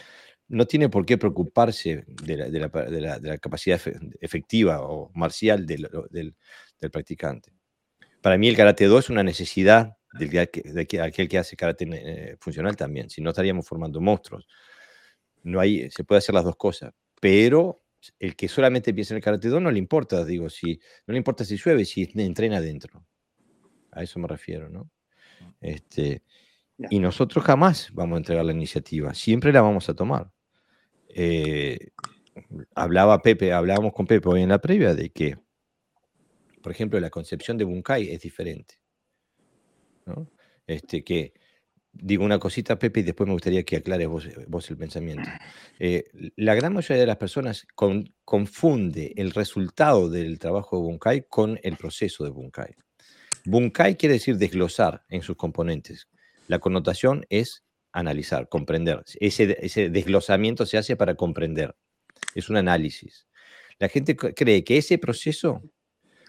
A: no tiene por qué preocuparse de la, de la, de la, de la capacidad efectiva o marcial del, del, del, practicante. Para mí el karate do es una necesidad de, aquel que hace karate eh, funcional también, si no estaríamos formando monstruos. No hay, se puede hacer las dos cosas, pero el que solamente piensa en el karate do no le importa, digo, si, no le importa si llueve, si entrena adentro. A eso me refiero, ¿no? Este, y nosotros jamás vamos a entregar la iniciativa, siempre la vamos a tomar. Eh, hablaba Pepe, hablábamos con Pepe hoy en la previa de que, por ejemplo, la concepción de Bunkai es diferente. ¿no? Este, que digo una cosita, Pepe, y después me gustaría que aclares vos, el pensamiento. Eh, la gran mayoría de las personas confunde el resultado del trabajo de Bunkai con el proceso de Bunkai. Bunkai quiere decir desglosar en sus componentes. La connotación es analizar, comprender. Ese, desglosamiento se hace para comprender. Es un análisis. La gente cree que ese proceso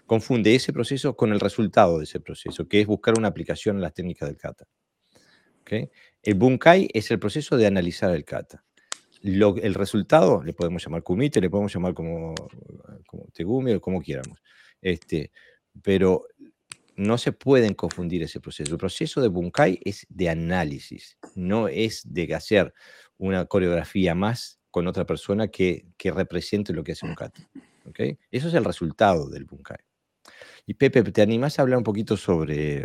A: confunde ese proceso con el resultado de ese proceso, que es buscar una aplicación en las técnicas del kata. El bunkai es el proceso de analizar el kata. el resultado le podemos llamar kumite, le podemos llamar como, como tegumi o como quieramos. Este, pero no se pueden confundir ese proceso. El proceso de bunkai es de análisis, no es de hacer una coreografía más con otra persona que, que represente lo que hace un kata. Eso es el resultado del bunkai. Y Pepe, ¿te animás a hablar un poquito sobre,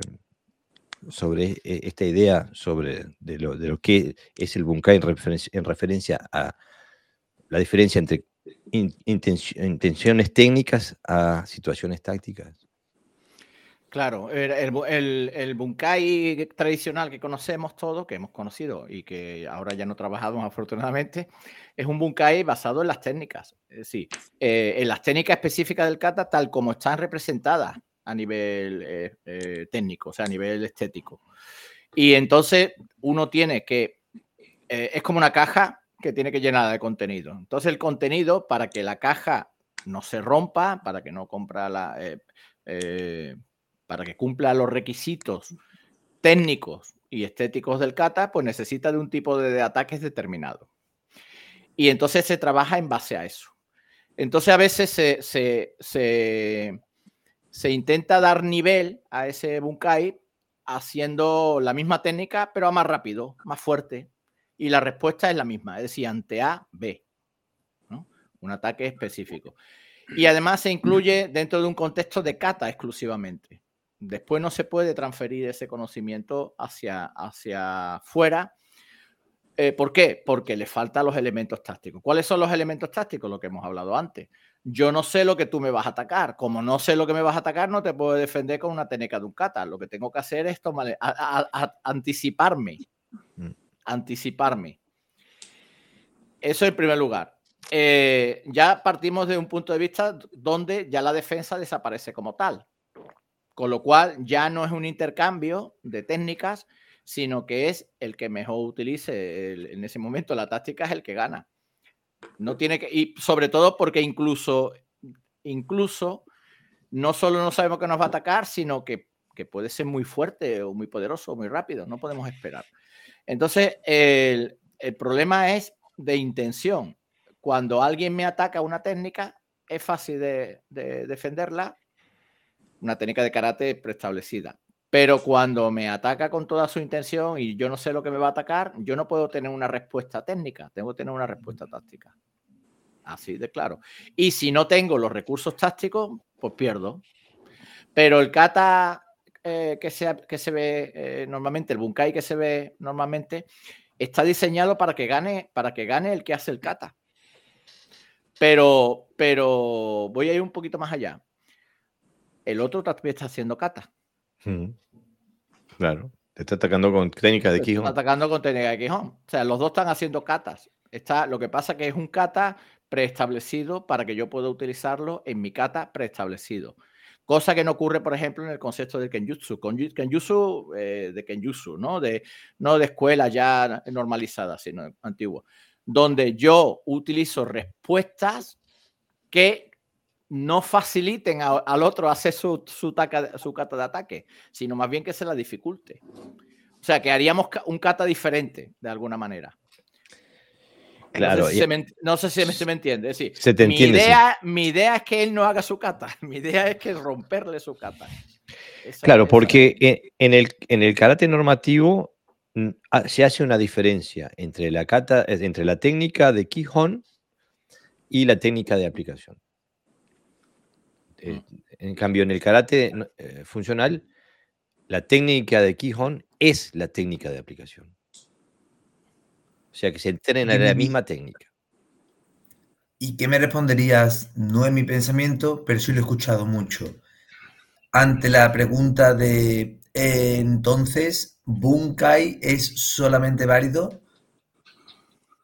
A: sobre e, esta idea sobre de lo, de lo que es el Bunkai en referencia, a la diferencia entre intenciones técnicas a situaciones tácticas.
C: Claro, el, el, Bunkai tradicional que conocemos todos, que hemos conocido y que ahora ya no trabajamos afortunadamente, es un Bunkai basado en las técnicas. Decir, eh, en las técnicas específicas del kata, tal como están representadas a nivel eh, eh, técnico, o sea, a nivel estético. Y entonces uno tiene que, es como una caja que tiene que llenar de contenido. Entonces el contenido, para que la caja no se rompa, para que no compra la, para que cumpla los requisitos técnicos y estéticos del kata, pues necesita de un tipo de, ataques determinado. Y entonces se trabaja en base a eso. Entonces a veces se se intenta dar nivel a ese bunkai haciendo la misma técnica, pero más rápido, más fuerte. Y la respuesta es la misma, es decir, ante A, B. Un ataque específico. Y además se incluye dentro de un contexto de kata exclusivamente. Después no se puede transferir ese conocimiento hacia, hacia fuera. Eh, ¿Por qué? Porque le faltan los elementos tácticos. ¿Cuáles son los elementos tácticos? Lo que hemos hablado antes yo no sé lo que tú me vas a atacar. Como no sé lo que me vas a atacar, no te puedo defender con una técnica de un kata. Lo que tengo que hacer es tomar, anticiparme. Mm. Anticiparme. Eso en primer lugar. Eh, ya partimos de un punto de vista donde ya la defensa desaparece como tal. Con lo cual ya no es un intercambio de técnicas, sino que es el que mejor utilice en ese momento la táctica es el que gana. No tiene que, y sobre todo porque incluso, incluso, no solo no sabemos que nos va a atacar, sino que, puede ser muy fuerte o muy poderoso o muy rápido. No podemos esperar. Entonces, el, problema es de intención. Cuando alguien me ataca una técnica, es fácil de defenderla, una técnica de karate preestablecida. Pero cuando me ataca con toda su intención y yo no sé lo que me va a atacar, yo no puedo tener una respuesta técnica, tengo que tener una respuesta táctica. Así de claro. Y si no tengo los recursos tácticos, pues pierdo. Pero el kata eh, que, se, que se ve eh, normalmente, el bunkai que se ve normalmente, está diseñado para que gane, para que gane el que hace el kata. Pero, pero voy a ir un poquito más allá. El otro también está haciendo kata.
A: Claro, te está atacando con técnica de Quijón.
C: Está atacando con técnica de Quijón. O sea, los dos están haciendo catas. Está, lo que pasa que es un kata preestablecido para que yo pueda utilizarlo en mi kata preestablecido. Cosa que no ocurre, por ejemplo, en el concepto del Kenjutsu. Kenjutsu eh, de Kenjutsu, ¿no? De, no de escuela ya normalizada, sino antigua. Donde yo utilizo respuestas que no faciliten al otro hacer su, su, su kata de ataque, sino más bien que se la dificulte. O sea, que haríamos un kata diferente, de alguna manera. Claro. No sé si, se, me, entiende. se te mi, idea, mi idea es que él no haga su kata. Mi idea es que romperle su kata.
A: claro, porque en el, en el karate normativo mm, se hace una diferencia entre la, kata, eh, entre la técnica de Kihon y la técnica de aplicación. Eh, en cambio, en el karate eh, funcional, la técnica de Kihon es la técnica de aplicación. O sea que se entrena en la misma técnica.
B: ¿Y qué me responderías? No es mi pensamiento, pero sí lo he escuchado mucho. Ante la pregunta de entonces, Bunkai es solamente válido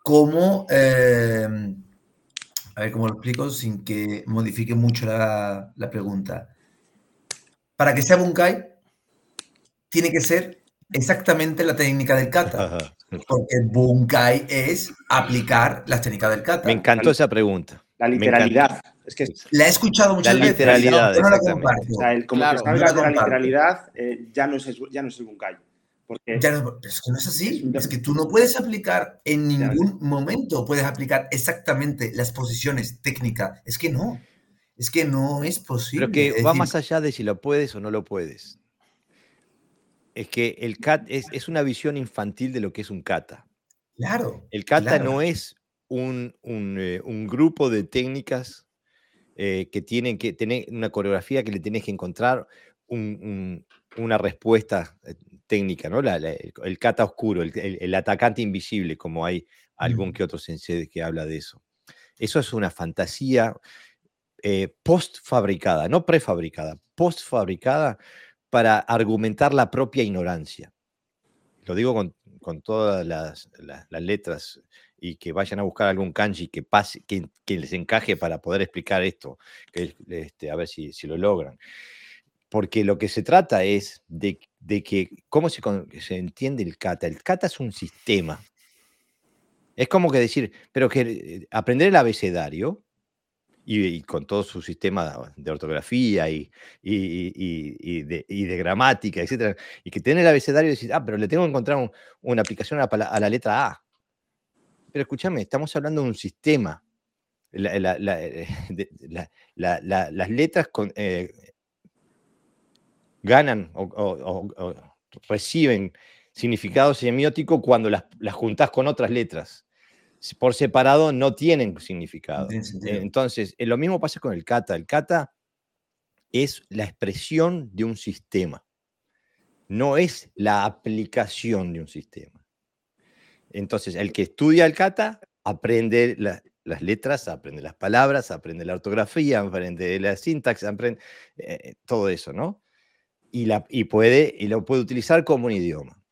B: como, eh, a ver cómo lo explico sin que modifique mucho la, la pregunta. Para que sea Bunkai, tiene que ser exactamente la técnica del kata. Porque Bunkai es aplicar las técnicas del kata.
A: Me encantó esa pregunta.
D: La literalidad. Es que
B: la he escuchado muchas
A: la Literalidad,
B: no,
A: la
D: como que la literalidad, eh, ya, no es, ya no es el Bunkai. Porque...
B: Ya no, es que no es así. Es que tú no puedes aplicar en ningún momento, puedes aplicar exactamente las posiciones técnicas. Es que no. Es que no es posible.
A: Pero que va más allá de si lo puedes o no lo puedes es que el cat es, una visión infantil de lo que es un kata.
B: Claro.
A: El kata no es un, eh, grupo de técnicas eh, que tienen que tener una coreografía que le tienes que encontrar una respuesta eh, técnica, ¿no? el, kata oscuro, el, atacante invisible, como hay algún que otro sensei que habla de eso. Eso es una fantasía post-fabricada, no prefabricada, post-fabricada para argumentar la propia ignorancia. Lo digo con, todas las, letras y que vayan a buscar algún kanji que, pase, que, les encaje para poder explicar esto, que, este, a ver si, si, lo logran. Porque lo que se trata es de, que, ¿cómo se, se entiende el kata? El kata es un sistema. Es como que decir, pero que eh, aprender el abecedario y, con todo su sistema de ortografía y, y, de, gramática, etcétera, y que tiene el abecedario y decir, ah, pero le tengo que encontrar una aplicación a la, letra A. Pero escúchame, estamos hablando de un sistema. las letras eh, ganan o, reciben significado semiótico cuando las, las juntas con otras letras por separado no tienen significado. Entonces, eh, lo mismo pasa con el kata. El kata es la expresión de un sistema, no es la aplicación de un sistema. Entonces, el que estudia el kata aprende las letras, aprende las palabras, aprende la ortografía, aprende la sintaxis, aprende eh, todo eso, ¿no? Y, la, y, puede, y lo puede utilizar como un idioma.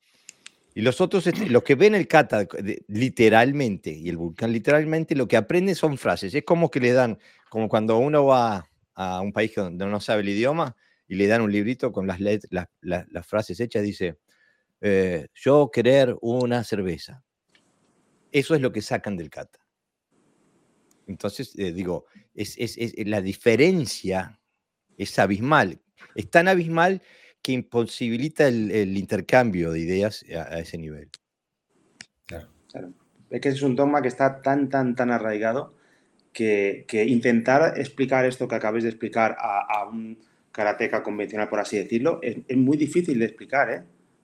A: Y los otros, este, los que ven el kata literalmente y el vulcán literalmente, lo que aprenden son frases. Es como que le dan, como cuando uno va a un país donde no sabe el idioma y le dan un librito con las, las, frases hechas, dice, eh, yo querer una cerveza. Eso es lo que sacan del kata. Entonces, eh, digo, es, es, la diferencia es abismal. Es tan abismal que imposibilita el, intercambio de ideas a, ese nivel.
D: Claro, claro. Es que es un dogma que está tan, tan, tan arraigado que, intentar explicar esto que acabáis de explicar a, un karateca convencional, por así decirlo, es, muy difícil de explicar, ¿eh?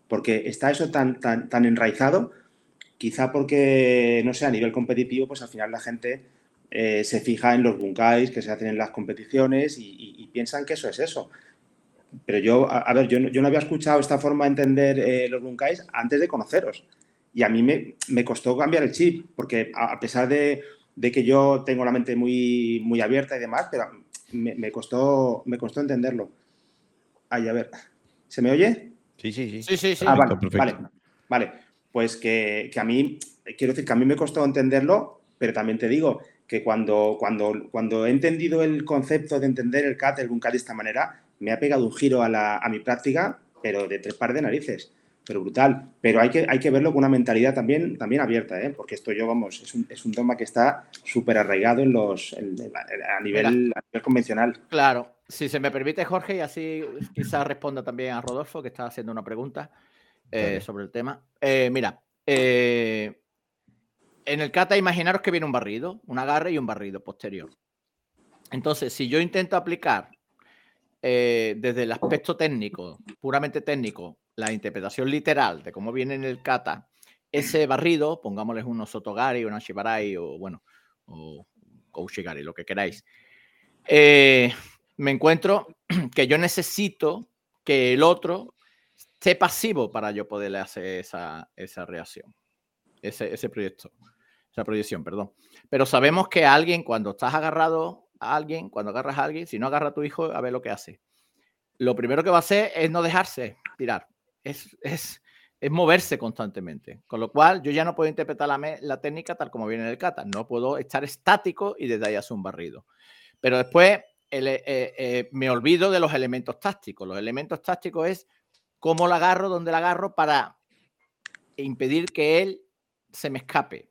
D: Porque está eso tan, tan, tan enraizado, quizá porque, no sé, a nivel competitivo, pues al final la gente eh, se fija en los bunkais que se hacen en las competiciones y piensan que eso es eso pero yo, a, ver, yo, yo, no había escuchado esta forma de entender eh, los bunkais antes de conoceros. Y a mí me, me costó cambiar el chip, porque a, pesar de, de, que yo tengo la mente muy, muy abierta y demás, pero me, me, costó, me costó entenderlo. Ay, a ver, ¿se me oye?
A: Sí, sí,
C: sí. sí, sí,
D: Ah, vale, vale, vale. Pues que, que, a mí, quiero decir que a mí me costó entenderlo, pero también te digo que cuando, cuando, cuando he entendido el concepto de entender el CAT, el bunkai de esta manera, me ha pegado un giro a, mi práctica, pero de tres pares de narices, pero brutal. Pero hay que, hay que verlo con una mentalidad también, también abierta, ¿eh? porque esto yo, vamos, es un, es un que está súper arraigado en los, a, nivel, convencional.
C: Claro, si se me permite, Jorge, y así quizás responda también a Rodolfo, que está haciendo una pregunta eh, sobre el tema. Eh, mira, en el kata, imaginaros que viene un barrido, un agarre y un barrido posterior. Entonces, si yo intento aplicar eh, desde el aspecto técnico, puramente técnico, la interpretación literal de cómo viene en el kata, ese barrido, pongámosles un Sotogari, una Shibarai o bueno, o Koushigari, lo que queráis, eh, me encuentro que yo necesito que el otro esté pasivo para yo poderle hacer esa, esa reacción, ese, ese proyecto, esa proyección, perdón. Pero sabemos que alguien, cuando estás agarrado a alguien, cuando agarras a alguien, si no agarra a tu hijo, a ver lo que hace. Lo primero que va a hacer es no dejarse tirar, es, es, es moverse constantemente. Con lo cual, yo ya no puedo interpretar la, la técnica tal como viene en el kata. No puedo estar estático y desde ahí hacer un barrido. Pero después eh, eh, me olvido de los elementos tácticos. Los elementos tácticos es cómo la agarro, dónde la agarro para impedir que él se me escape.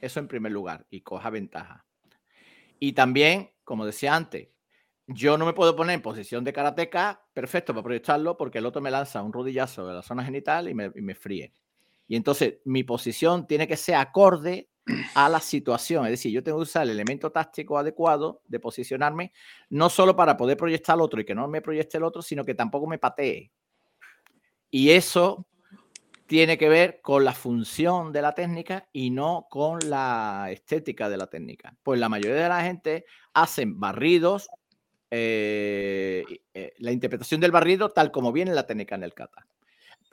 C: Eso en primer lugar y coja ventaja. Y también, como decía antes, yo no me puedo poner en posición de karateca perfecto para proyectarlo porque el otro me lanza un rodillazo de la zona genital y me, y me fríe. Y entonces mi posición tiene que ser acorde a la situación. Es decir, yo tengo que usar el elemento táctico adecuado de posicionarme, no solo para poder proyectar al otro y que no me proyecte el otro, sino que tampoco me patee. Y eso tiene que ver con la función de la técnica y no con la estética de la técnica. Pues la mayoría de la gente hacen barridos, eh, eh, la interpretación del barrido tal como viene la técnica en el kata.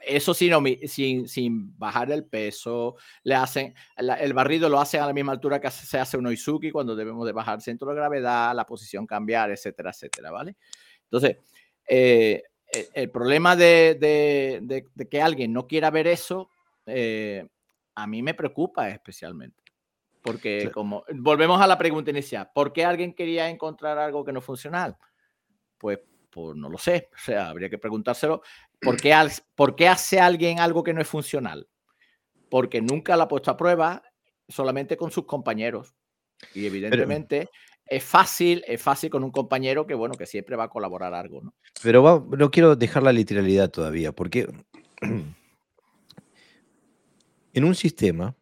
C: Eso sí, no, sin, sin, bajar el peso, le hacen, el barrido lo hacen a la misma altura que se hace un Oizuki cuando debemos de bajar el centro de gravedad, la posición cambiar, etcétera, etcétera, ¿vale? Entonces, eh, e, el problema de, que alguien no quiera ver eso, eh, a mí me preocupa especialmente. Porque como volvemos a la pregunta inicial, ¿por qué alguien quería encontrar algo que no funcional? Pues, pues no lo sé, o sea, habría que preguntárselo. ¿Por qué, ¿Por qué hace alguien algo que no es funcional? Porque nunca lo ha puesto a prueba solamente con sus compañeros. Y evidentemente es fácil, es fácil con un compañero que, bueno, que siempre va a colaborar algo, ¿no?
A: Pero no quiero dejar la literalidad todavía, porque en un sistema,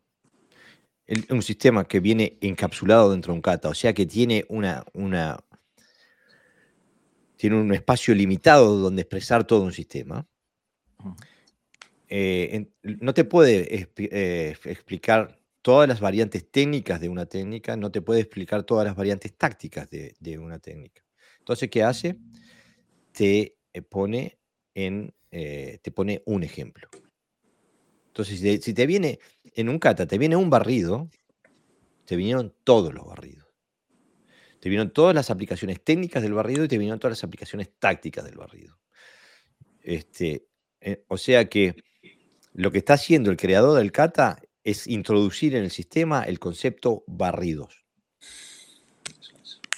A: un sistema que viene encapsulado dentro de un kata, o sea que tiene una, una tiene un espacio limitado donde expresar todo un sistema, eh, no te puede eh, explicar todas las variantes técnicas de una técnica, no te puede explicar todas las variantes tácticas de, una técnica. Entonces, ¿qué hace? Te eh, pone, en, eh, te pone un ejemplo. Entonces, si te, viene en un kata, te viene un barrido, te vinieron todos los barridos. Te vinieron todas las aplicaciones técnicas del barrido y te vinieron todas las aplicaciones tácticas del barrido. Este, eh, o sea que lo que está haciendo el creador del kata es introducir en el sistema el concepto barridos.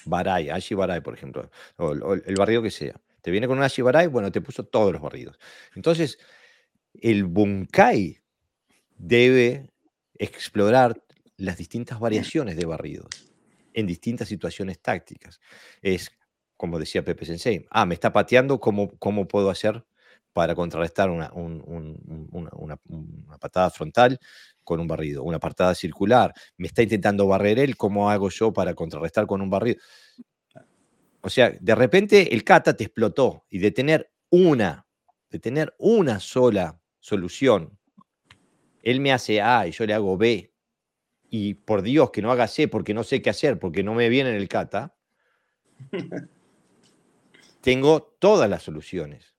A: Barai, Ashi Barai, por ejemplo, o, el barrido que sea. Te viene con un Ashi Barai, bueno, te puso todos los barridos. Entonces, el Bunkai debe explorar las distintas variaciones de barridos en distintas situaciones tácticas. Es, como decía Pepe Sensei, ah, me está pateando, ¿cómo, cómo puedo hacer para contrarrestar una, una, patada frontal con un barrido, una patada circular. Me está intentando barrer él, ¿cómo hago yo para contrarrestar con un barrido? O sea, de repente el kata te explotó y de tener una, de tener una sola solución, él me hace A y yo le hago B, y por Dios que no haga C porque no sé qué hacer, porque no me viene en el kata, tengo todas las soluciones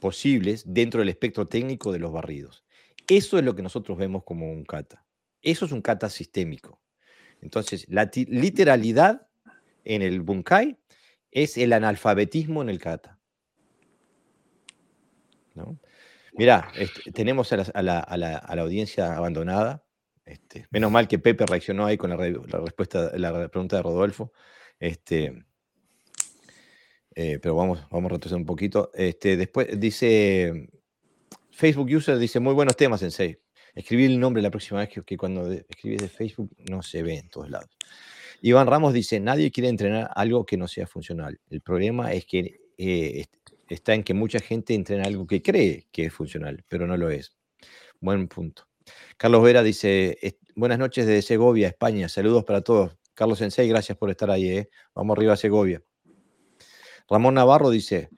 A: posibles dentro del espectro técnico de los barridos. Eso es lo que nosotros vemos como un kata. Eso es un kata sistémico. Entonces, la literalidad en el bunkai es el analfabetismo en el kata. ¿No? Mirá, este, tenemos a la, audiencia abandonada. Este, menos mal que Pepe reaccionó ahí con la, respuesta, la pregunta de Rodolfo. Este, eh, pero vamos, vamos a retroceder un poquito. Este, después dice Facebook User, dice muy buenos temas, Sensei. Escribí el nombre la próxima vez que, cuando escribís de Facebook no se ve en todos lados. Iván Ramos dice, nadie quiere entrenar algo que no sea funcional. El problema es que eh, está en que mucha gente entrena algo que cree que es funcional, pero no lo es. Buen punto. Carlos Vera dice, buenas noches desde Segovia, España. Saludos para todos. Carlos Sensei, gracias por estar ahí. ¿eh? Vamos arriba a Segovia. Ramón Navarro dice,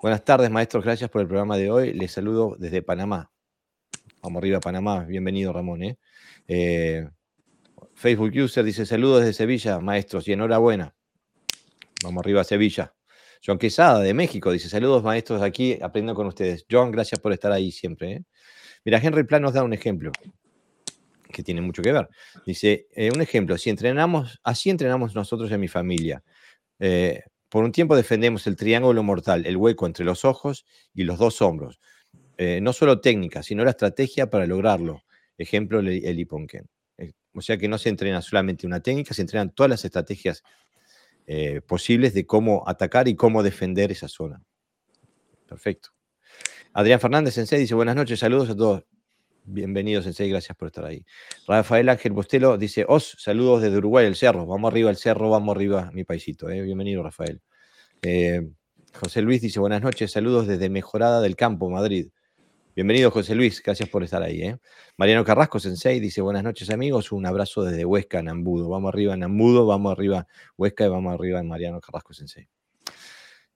A: buenas tardes maestros, gracias por el programa de hoy. Les saludo desde Panamá. Vamos arriba, Panamá. Bienvenido, Ramón. ¿eh? Eh, Facebook User dice, saludos desde Sevilla, maestros, y enhorabuena. Vamos arriba a Sevilla. John Quesada de México dice, saludos maestros aquí, aprendiendo con ustedes. John, gracias por estar ahí siempre. ¿eh? Mira, Henry Plan nos da un ejemplo que tiene mucho que ver. Dice, eh, un ejemplo, si entrenamos, así entrenamos nosotros en mi familia. Por un tiempo defendemos el triángulo mortal, el hueco entre los ojos y los dos hombros. Eh, no solo técnica, sino la estrategia para lograrlo. Ejemplo, el Iponken. o sea que no se entrena solamente una técnica, se entrenan todas las estrategias posibles de cómo atacar y cómo defender esa zona. Perfecto. Adrián Fernández Sensei dice, buenas noches, saludos a todos. Bienvenido, Sensei, gracias por estar ahí. Rafael Ángel Bostelo dice, Os, saludos desde Uruguay, el cerro. Vamos arriba el cerro, vamos arriba, mi paisito. Eh. Bienvenido, Rafael. Eh, José Luis dice, buenas noches, saludos desde Mejorada del Campo, Madrid. Bienvenido, José Luis, gracias por estar ahí. Eh. Mariano Carrasco, Sensei, dice, buenas noches, amigos. Un abrazo desde Huesca, Nambudo. Vamos arriba, Nambudo, vamos arriba, Huesca y vamos arriba, Mariano Carrasco, Sensei.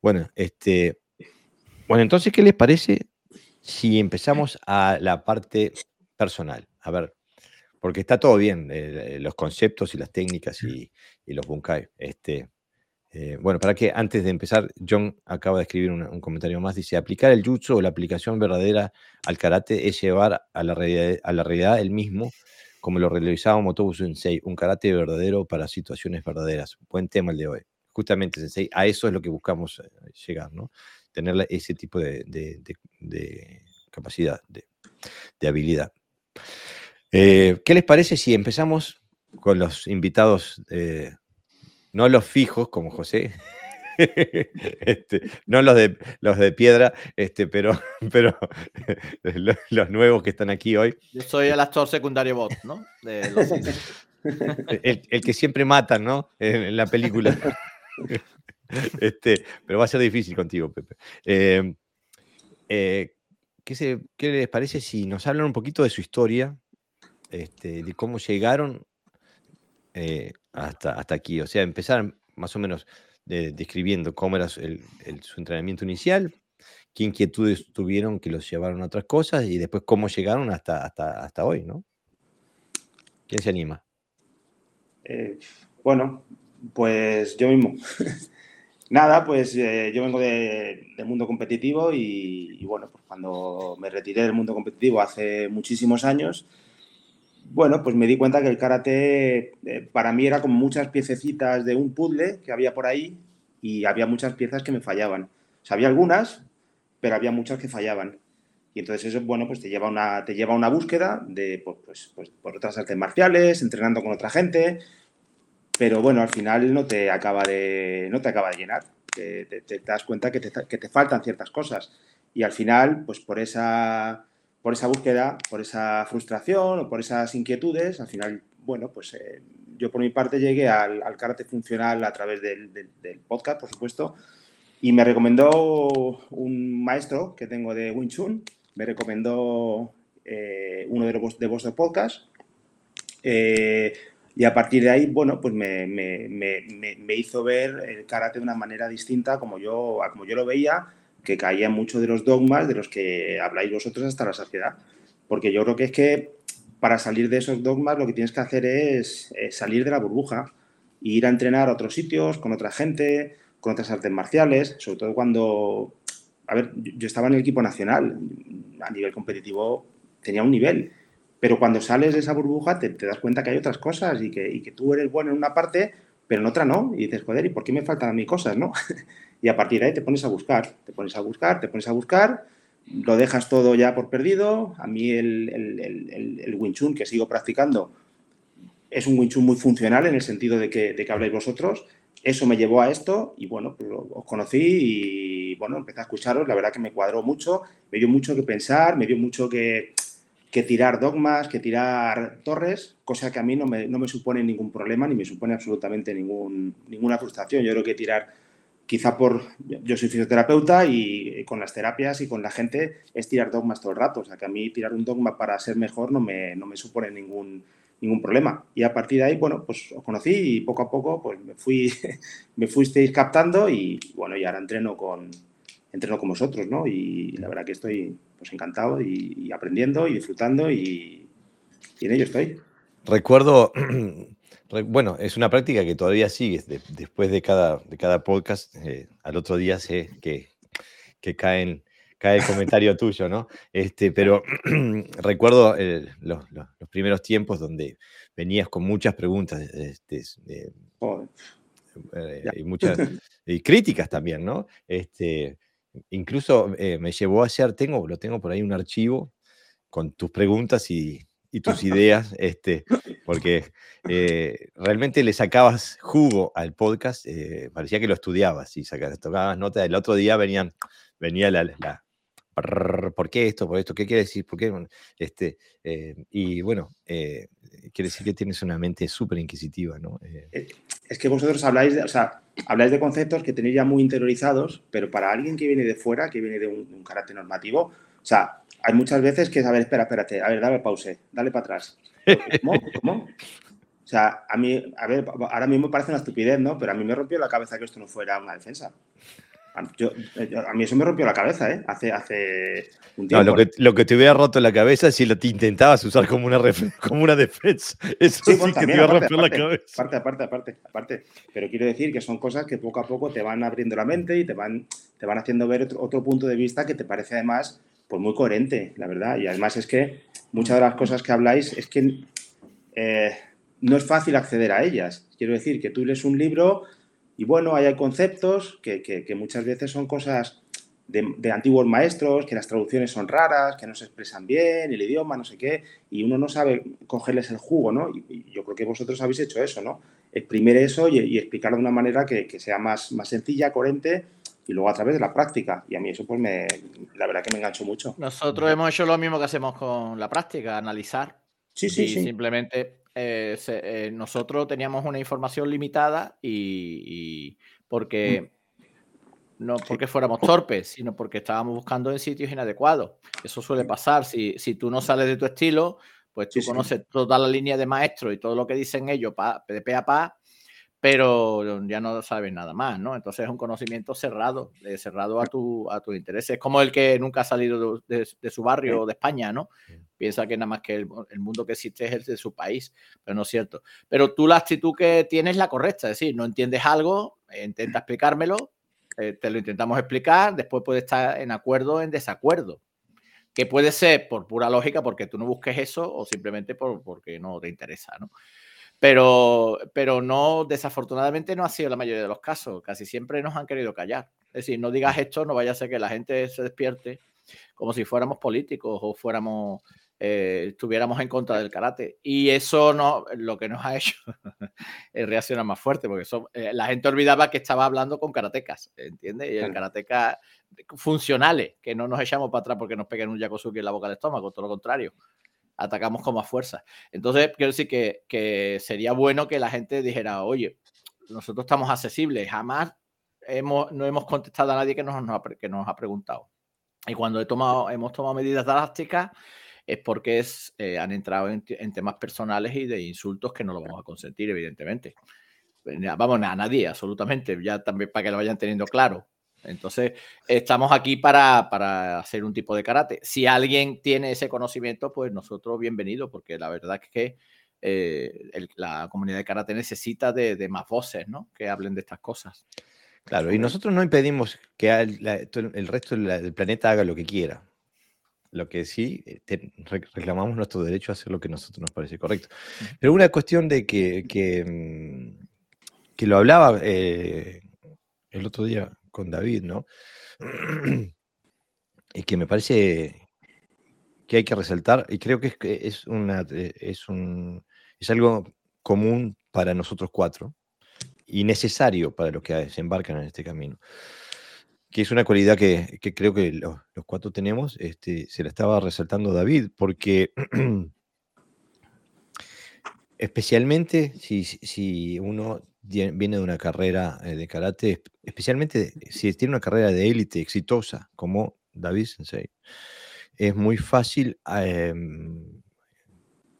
A: Bueno, este... Bueno, entonces, ¿qué les parece si empezamos a la parte personal, a ver, porque está todo bien, eh, los conceptos y las técnicas y, los bunkai. Este, eh, bueno, para que antes de empezar, John acaba de escribir un, comentario más. Dice: aplicar el jutsu o la aplicación verdadera al karate es llevar a la realidad, a la realidad el mismo, como lo realizaba Motobu Sensei, un karate verdadero para situaciones verdaderas. Buen tema el de hoy. Justamente, Sensei, a eso es lo que buscamos eh, llegar, ¿no? Tener ese tipo de, capacidad, de, habilidad. Eh, ¿Qué les parece si empezamos con los invitados, eh, no los fijos como José, este, no los de, los de piedra, este, pero, pero los, nuevos que están aquí hoy?
C: Yo soy el actor secundario bot, ¿no?
A: el, que siempre matan, ¿no? en la película. Este, pero va a ser difícil contigo, Pepe. Em, eh, ¿qué, les parece si nos hablan un poquito de su historia, este, de cómo llegaron eh, hasta, hasta aquí? O sea, empezar más o menos describiendo cómo era su entrenamiento inicial, qué inquietudes tuvieron que los llevaron a otras cosas y después cómo llegaron hasta, hasta, hasta hoy, ¿no? ¿Quién se anima?
D: Eh, bueno, pues yo mismo. Nada, pues eh, yo vengo del mundo competitivo y, bueno, pues cuando me retiré del mundo competitivo hace muchísimos años, bueno, pues me di cuenta que el karate eh, para mí era como muchas piececitas de un puzzle que había por ahí y había muchas piezas que me fallaban. O había algunas, pero había muchas que fallaban. Y entonces eso, bueno, pues te lleva una, te lleva a una búsqueda de, pues, pues, pues por otras artes marciales, entrenando con otra gente, pero bueno, al final no te acaba de, no te acaba de llenar. Te, te, das cuenta que te, que te, faltan ciertas cosas. Y al final, pues por esa, por esa búsqueda, por esa frustración o por esas inquietudes, al final, bueno, pues eh, yo por mi parte llegué al, al karate funcional a través del, del, podcast, por supuesto, y me recomendó un maestro que tengo de Wing Chun, me recomendó eh, uno de, los, de vuestros podcasts. Eh, y a partir de ahí, bueno, pues me, me, me, hizo ver el karate de una manera distinta como yo, como yo lo veía, que caía mucho de los dogmas de los que habláis vosotros hasta la saciedad. Porque yo creo que es que para salir de esos dogmas lo que tienes que hacer es, salir de la burbuja e ir a entrenar a otros sitios, con otra gente, con otras artes marciales, sobre todo cuando, a ver, yo estaba en el equipo nacional, a nivel competitivo tenía un nivel, pero cuando sales de esa burbuja te, das cuenta que hay otras cosas y que, tú eres bueno en una parte, pero en otra no. Y dices, joder, ¿y por qué me faltan a mí cosas, no? y a partir de ahí te pones a buscar, te pones a buscar, te pones a buscar, lo dejas todo ya por perdido. A mí el, el, el, Wing Chun que sigo practicando es un Wing Chun muy funcional en el sentido de que, de que habláis vosotros. Eso me llevó a esto y bueno, pues os conocí y bueno, empecé a escucharos. La verdad que me cuadró mucho, me dio mucho que pensar, me dio mucho que, que tirar dogmas, que tirar torres, cosa que a mí no me, no me supone ningún problema ni me supone absolutamente ningún, ninguna frustración. Yo creo que tirar, quizá por, yo soy fisioterapeuta y con las terapias y con la gente es tirar dogmas todo el rato. O sea, que a mí tirar un dogma para ser mejor no me, no me supone ningún, ningún problema. Y a partir de ahí, bueno, pues os conocí y poco a poco pues me fui, me fuisteis captando y bueno, y ahora entreno con, entreno con vosotros, ¿no? Y la verdad que estoy pues encantado y, aprendiendo y disfrutando y, en ello estoy.
A: Recuerdo, bueno, es una práctica que todavía sigues después de cada, de cada podcast. Eh, al otro día sé que, que caen cae el comentario tuyo, ¿no? Este, pero recuerdo eh, los, primeros tiempos donde venías con muchas preguntas este, eh, y muchas y críticas también, ¿no? Este, incluso eh, me llevó a hacer, tengo, lo tengo por ahí un archivo con tus preguntas y, tus ideas, este, porque realmente le sacabas jugo al podcast, parecía que lo estudiabas y sacabas, tocabas nota, el otro día venían, venía la, ¿por qué esto? ¿Por esto? ¿Qué quiere decir? ¿Por qué? Este, eh, y bueno, eh, quiere decir que tienes una mente súper inquisitiva, ¿no?
D: Eh, es que vosotros habláis de, o sea, habláis de conceptos que tenéis ya muy interiorizados, pero para alguien que viene de fuera, que viene de un, carácter normativo, o sea, hay muchas veces que, a ver, espera, espérate, a ver, dale pause, dale para atrás. ¿Cómo? ¿Cómo? O sea, a mí, a ver, ahora mismo parece una estupidez, ¿no? Pero a mí me rompió la cabeza que esto no fuera una defensa. A mí eso me rompió la cabeza, ¿eh? Hace, hace un tiempo.
A: No, lo, que, lo que te hubiera roto la cabeza es si lo te intentabas usar como una, como una defensa. Eso sí, que te iba a romper la cabeza.
D: Aparte, aparte, aparte, aparte. Pero quiero decir que son cosas que poco a poco te van abriendo la mente y te van, te van haciendo ver otro, punto de vista que te parece además pues muy coherente, la verdad. Y además es que muchas de las cosas que habláis es que eh, no es fácil acceder a ellas. Quiero decir que tú lees un libro y bueno, hay conceptos que, muchas veces son cosas de, antiguos maestros, que las traducciones son raras, que no se expresan bien, el idioma, no sé qué, y uno no sabe cogerles el jugo, ¿no? Y, yo creo que vosotros habéis hecho eso, ¿no? Exprimir eso y, explicarlo de una manera que, sea más, más sencilla, coherente y luego a través de la práctica. Y a mí eso, pues, me, la verdad que me enganchó mucho.
C: Nosotros hemos hecho lo mismo que hacemos con la práctica, analizar.
D: Sí, sí, sí.
C: Simplemente eh, eh, nosotros teníamos una información limitada y, porque mm. no porque fuéramos torpes, sino porque estábamos buscando en sitios inadecuados. Eso suele pasar. Si, si tú no sales de tu estilo, pues tú conoces toda la línea de maestros y todo lo que dicen ellos de pe a pa, pero ya no sabes nada más, ¿no? Entonces es un conocimiento cerrado, eh, cerrado a tu, a tus intereses. Es como el que nunca ha salido de, su barrio o de España, ¿no? Piensa que nada más que el, mundo que existe es el de su país, pero no es cierto. Pero tú la actitud que tienes es la correcta, es decir, no entiendes algo, intenta explicármelo, eh, te lo intentamos explicar, después puedes estar en acuerdo o en desacuerdo. Que puede ser por pura lógica, porque tú no busques eso, o simplemente por, porque no te interesa, ¿no? Pero, pero no, desafortunadamente no ha sido la mayoría de los casos. Casi siempre nos han querido callar. Es decir, no digas esto, no vaya a ser que la gente se despierte como si fuéramos políticos o fuéramos, eh, estuviéramos en contra del karate. Y eso no, lo que nos ha hecho es reaccionar más fuerte, porque eh, la gente olvidaba que estaba hablando con karatecas, ¿entiendes? Y el karatecas funcionales, que no nos echamos para atrás porque nos peguen un yakuzuki en la boca del estómago, todo lo contrario atacamos con más fuerza. Entonces, quiero decir que, sería bueno que la gente dijera, oye, nosotros estamos accesibles, jamás hemos, no hemos contestado a nadie que nos, que nos ha preguntado. Y cuando he tomado, hemos tomado medidas drásticas es porque es, eh, han entrado en, temas personales y de insultos que no lo vamos a consentir, evidentemente. Vamos, a nadie, absolutamente, ya también para que lo vayan teniendo claro. Entonces, estamos aquí para, hacer un tipo de karate. Si alguien tiene ese conocimiento, pues nosotros bienvenido, porque la verdad es que eh, la comunidad de karate necesita de, más voces, ¿no? Que hablen de estas cosas.
A: Claro, y nosotros no impedimos que el, resto del planeta haga lo que quiera. Lo que sí, eh, reclamamos nuestro derecho a hacer lo que a nosotros nos parece correcto. Pero una cuestión de que, que, lo hablaba eh, el otro día con David, ¿no? y que me parece que hay que resaltar, y creo que es, es, una, eh, es, un, es algo común para nosotros cuatro y necesario para los que se embarcan en este camino, que es una cualidad que, creo que los, cuatro tenemos, este, se la estaba resaltando David, porque especialmente si, si uno viene de una carrera eh, de karate, especialmente si tiene una carrera de élite exitosa como David Sensei, es muy fácil em,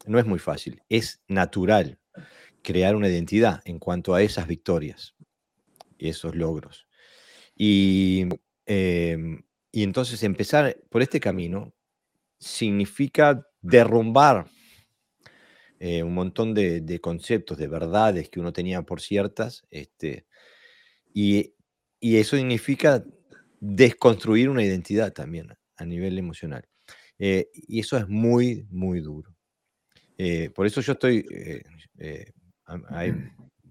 A: no es muy fácil, es natural crear una identidad en cuanto a esas victorias y esos logros. Y, em, y entonces empezar por este camino significa derrumbar eh, un montón de, conceptos, de verdades que uno tenía por ciertas, este, y, eso significa desconstruir una identidad también a nivel emocional. Eh, y eso es muy, muy duro. Eh, por eso yo estoy, hay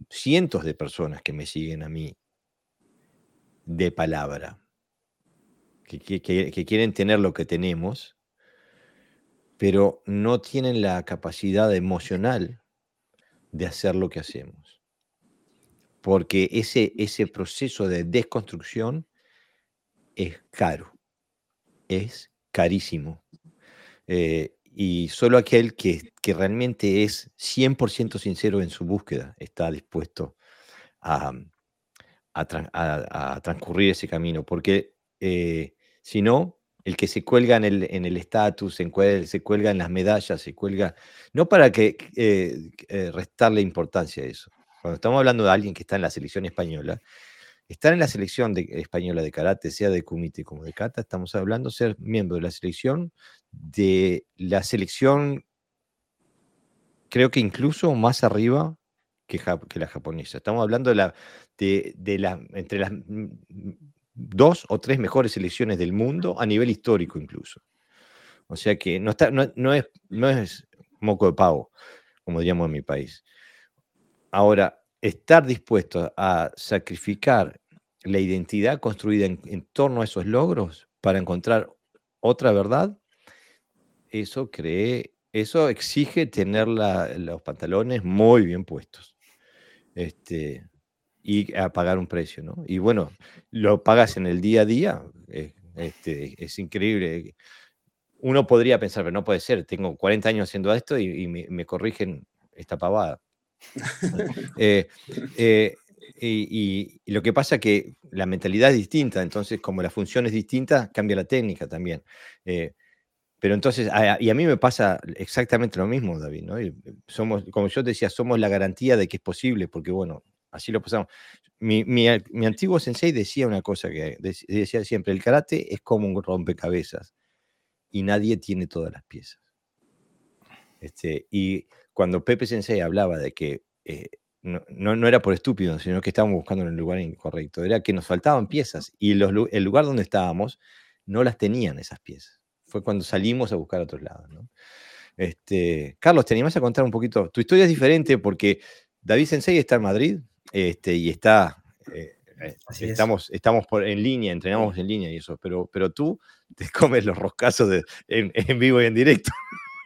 A: cientos de personas que me siguen a mí de palabra, que quieren tener lo que tenemos pero no tienen la capacidad emocional de hacer lo que hacemos. Porque ese, ese proceso de desconstrucción es caro, es carísimo. Eh, y solo aquel que, realmente es 100% sincero en su búsqueda está dispuesto a, a, transcurrir ese camino, porque eh, si no, el que se cuelga en el estatus, se, se, cuelga en las medallas, se cuelga, no para que eh, eh, restarle importancia a eso. Cuando estamos hablando de alguien que está en la selección española, estar en la selección de, española de karate, sea de kumite como de kata, estamos hablando de ser miembro de la selección, de la selección, creo que incluso más arriba que, que la japonesa. Estamos hablando de la, de, de la, entre las dos o tres mejores selecciones del mundo a nivel histórico incluso. O sea que no, está, no, es, no es moco de pavo, como diríamos en mi país. Ahora, estar dispuesto a sacrificar la identidad construida en, torno a esos logros para encontrar otra verdad, eso cree, eso exige tener los pantalones muy bien puestos. Este, y a pagar un precio, ¿no? Y bueno, lo pagas en el día a día, eh, este, es increíble. Uno podría pensar, pero no puede ser, tengo 40 años haciendo esto y, me, corrigen esta pavada. Eh, eh, y, lo que pasa es que la mentalidad es distinta, entonces como la función es distinta, cambia la técnica también. pero entonces, y a mí me pasa exactamente lo mismo, David, ¿no? somos, como yo decía, somos la garantía de que es posible, porque bueno, así lo pasamos. Mi, mi, antiguo sensei decía una cosa que decía siempre, el karate es como un rompecabezas y nadie tiene todas las piezas. Este, y cuando Pepe Sensei hablaba de que eh, no, no, era por estúpido, sino que estábamos buscando en el lugar incorrecto, era que nos faltaban piezas y el lugar donde estábamos no las tenían esas piezas. Fue cuando salimos a buscar a otros lados. ¿no? Este, Carlos, ¿te animás a contar un poquito? Tu historia es diferente porque David Sensei está en Madrid, este, y está, eh, eh, estamos, estamos por, en línea, entrenamos en línea y eso, pero, pero tú te comes los roscazos de, en, vivo y en directo.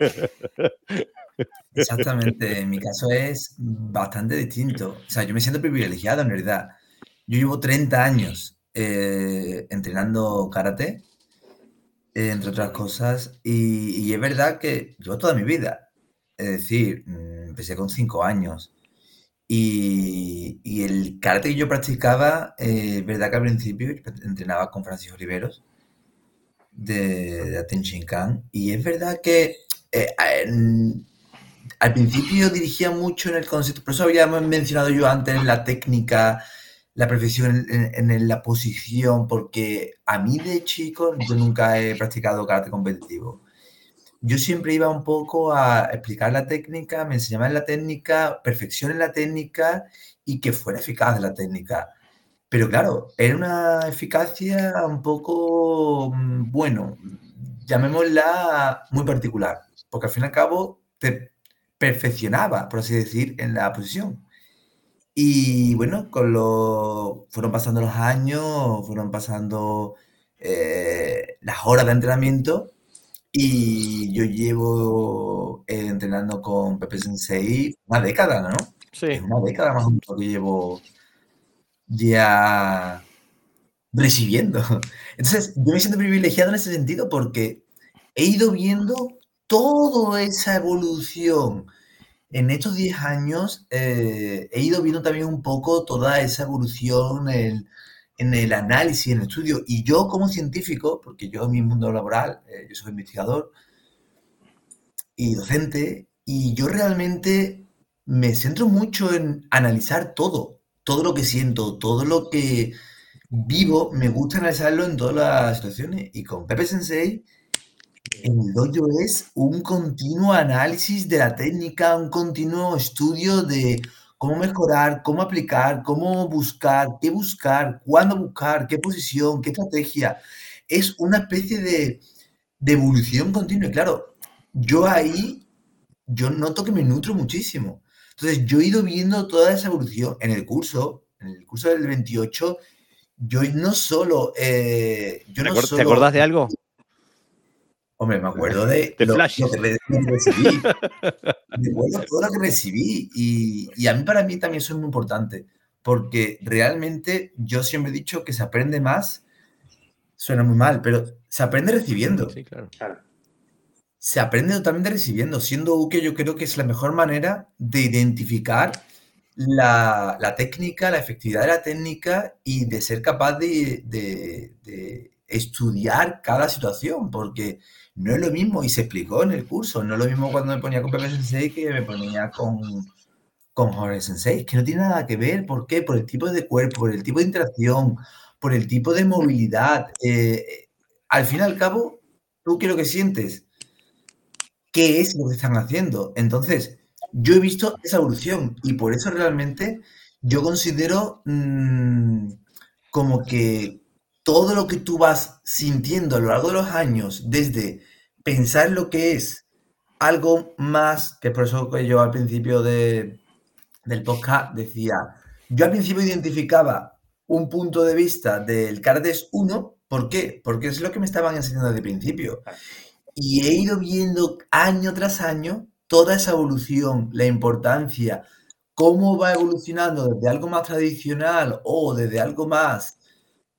B: Exactamente, en mi caso es bastante distinto. O sea, yo me siento privilegiado en realidad. Yo llevo 30 años eh, entrenando karate, entre otras cosas, y, y, es verdad que yo toda mi vida, es decir, mm, empecé con 5 años, y, el karate que yo practicaba, eh, verdad que al principio entrenaba con Francisco Riveros de, de Atenshinkan. Y es verdad que eh, al principio dirigía mucho en el concepto, por eso había mencionado yo antes la técnica, la perfección en, en, la posición, porque a mí de chico yo nunca he practicado karate competitivo yo siempre iba un poco a explicar la técnica, me enseñaban la técnica, perfección en la técnica y que fuera eficaz la técnica. Pero claro, era una eficacia un poco, mm, bueno, llamémosla muy particular, porque al fin y al cabo te perfeccionaba, por así decir, en la posición. Y bueno, con lo fueron pasando los años, fueron pasando eh, las horas de entrenamiento y yo llevo eh, entrenando con Pepe Sensei una década, ¿no? Sí. una década más o menos que llevo ya recibiendo. Entonces, yo me siento privilegiado en ese sentido porque he ido viendo toda esa evolución. En estos 10 años eh, he ido viendo también un poco toda esa evolución, el, en el análisis, en el estudio. Y yo como científico, porque yo en mi mundo laboral, eh, yo soy investigador y docente, Y yo realmente me centro mucho en analizar todo, todo lo que siento, todo lo que vivo, me gusta analizarlo en todas las situaciones. Y con Pepe Sensei, el dojo es un continuo análisis de la técnica, un continuo estudio de cómo mejorar, cómo aplicar, cómo buscar, qué buscar, cuándo buscar, qué posición, qué estrategia. Es una especie de, de evolución continua. Y claro, yo ahí, yo noto que me nutro muchísimo. Entonces, yo he ido viendo toda esa evolución en el curso, en el curso del 28, yo no solo... Eh, yo no
A: ¿Te acordás de algo?
B: Hombre, me acuerdo de,
A: lo, que
B: recibí. me acuerdo de todo lo que recibí. Y, y, a mí, para mí, también eso es muy importante. Porque realmente yo siempre he dicho que se aprende más. Suena muy mal, pero se aprende recibiendo.
A: Sí, claro.
B: Se aprende totalmente recibiendo. Siendo Uke, yo creo que es la mejor manera de identificar la, la técnica, la efectividad de la técnica y de ser capaz de, de, de estudiar cada situación. Porque no es lo mismo, y se explicó en el curso, no es lo mismo cuando me ponía con Pepe Sensei que me ponía con, con Jorge Sensei, que no tiene nada que ver. ¿Por qué? Por el tipo de cuerpo, por el tipo de interacción, por el tipo de movilidad. Eh, al fin y al cabo, tú qué lo que sientes, qué es lo que están haciendo. Entonces, yo he visto esa evolución y por eso realmente yo considero mmm, como que todo lo que tú vas sintiendo a lo largo de los años, desde pensar lo que es algo más, que es por eso que yo al principio de, del podcast decía, yo al principio identificaba un punto de vista del Cardes 1, ¿por qué? Porque es lo que me estaban enseñando desde el principio. Y he ido viendo año tras año toda esa evolución, la importancia, cómo va evolucionando desde algo más tradicional o desde algo más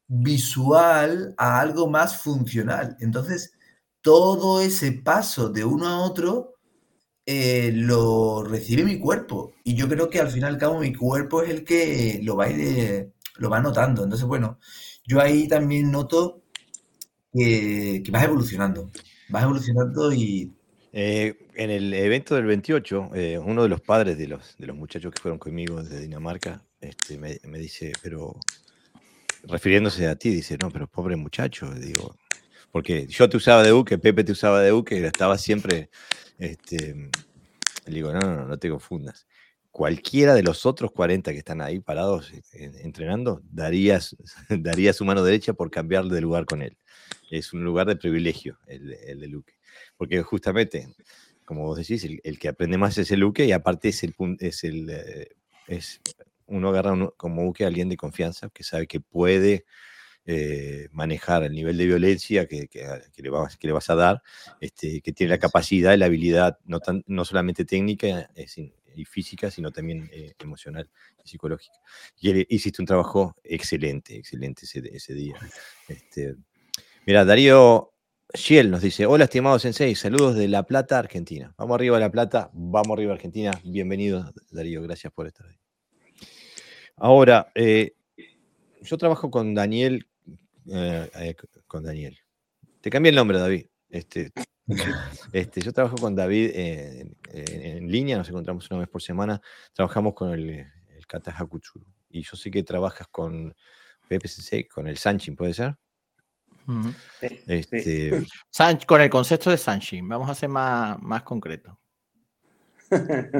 B: visual a algo más funcional. Entonces, todo ese paso de uno a otro eh, lo recibe mi cuerpo. Y yo creo que al fin y al cabo mi cuerpo es el que lo va, lo va notando. Entonces, bueno, yo ahí también noto que, vas evolucionando. Vas evolucionando y...
A: Eh, en el evento del 28, eh, uno de los padres de los, de los muchachos que fueron conmigo desde Dinamarca este, me dice, pero refiriéndose a ti, dice, no, pero pobre muchacho, digo, porque yo te usaba de Uke, Pepe te usaba de Uke, estaba siempre, este, le digo, no, no, no te confundas. Cualquiera de los otros 40 que están ahí parados eh, entrenando, darías, daría su mano derecha por cambiar de lugar con él. Es un lugar de privilegio el, el de Luque. Porque justamente, como vos decís, el, que aprende más es el Luque y aparte es el, es el, eh, es uno agarra como buque a alguien de confianza que sabe que puede eh, manejar el nivel de violencia que, le, vas, que le, vas, a dar, este, que tiene la capacidad y la habilidad, no, tan, no solamente técnica eh, y física, sino también eh, emocional y psicológica. Y hiciste un trabajo excelente, excelente ese, ese día. Este, mira, Darío Shiel nos dice, hola estimado Sensei, saludos de La Plata, Argentina. Vamos arriba a La Plata, vamos arriba a Argentina. Bienvenido, Darío, gracias por estar ahí. Ahora, eh, yo trabajo con Daniel, eh, eh, con Daniel. Te cambié el nombre, David. Este, este, yo trabajo con David en, línea, nos encontramos una vez por semana. Trabajamos con el, el Kata Hakuchuru. Y yo sé que trabajas con PPCC, con el Sanchin, ¿puede ser?
C: este... con el concepto de Sanchin, vamos a ser más, más concreto.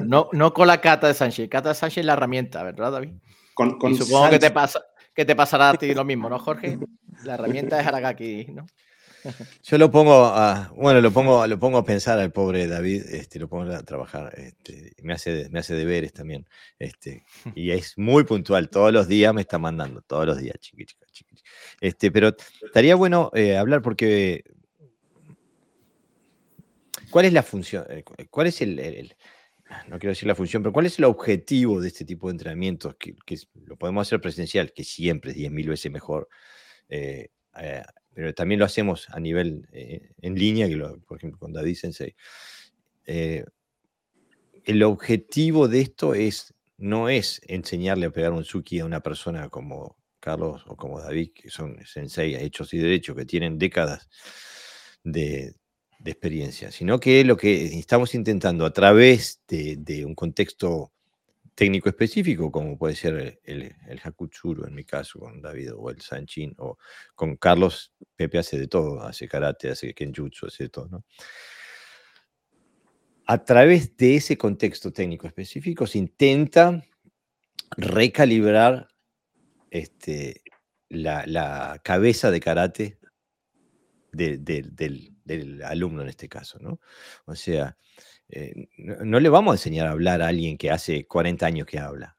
C: No, no con la cata de Sanchin. Cata de Sanchin es la herramienta, ¿verdad, David? Supongo que te, pasa, que te pasará a ti lo mismo, ¿no, Jorge? La herramienta es Aragaki, ¿no?
A: Yo lo pongo a, bueno, lo pongo, lo pongo a pensar al pobre David, este, lo pongo a trabajar, este, me hace, me hace deberes también, este, y es muy puntual, todos los días me está mandando, todos los días, chiqui, Este, pero estaría bueno eh, hablar porque, ¿cuál es la función? Eh, ¿Cuál es el, no quiero decir la función, pero ¿cuál es el objetivo de este tipo de entrenamientos? Que, lo podemos hacer presencial, que siempre es 10.000 veces mejor, eh, eh, pero también lo hacemos a nivel eh, en línea, que por ejemplo con David Sensei. el objetivo de esto es, no es enseñarle a pegar un suki a una persona como Carlos o como David, que son sensei hechos y derechos, que tienen décadas de, experiencia, sino que lo que estamos intentando a través de, un contexto técnico específico, como puede ser el, el, en mi caso, con David o el Sanchin, o con Carlos, Pepe hace de todo, hace karate, hace kenjutsu, hace de todo, ¿no? A través de ese contexto técnico específico se intenta recalibrar este, la, cabeza de karate del, alumno en este caso, ¿no? O sea, eh, no, le vamos a enseñar a hablar a alguien que hace 40 años que habla.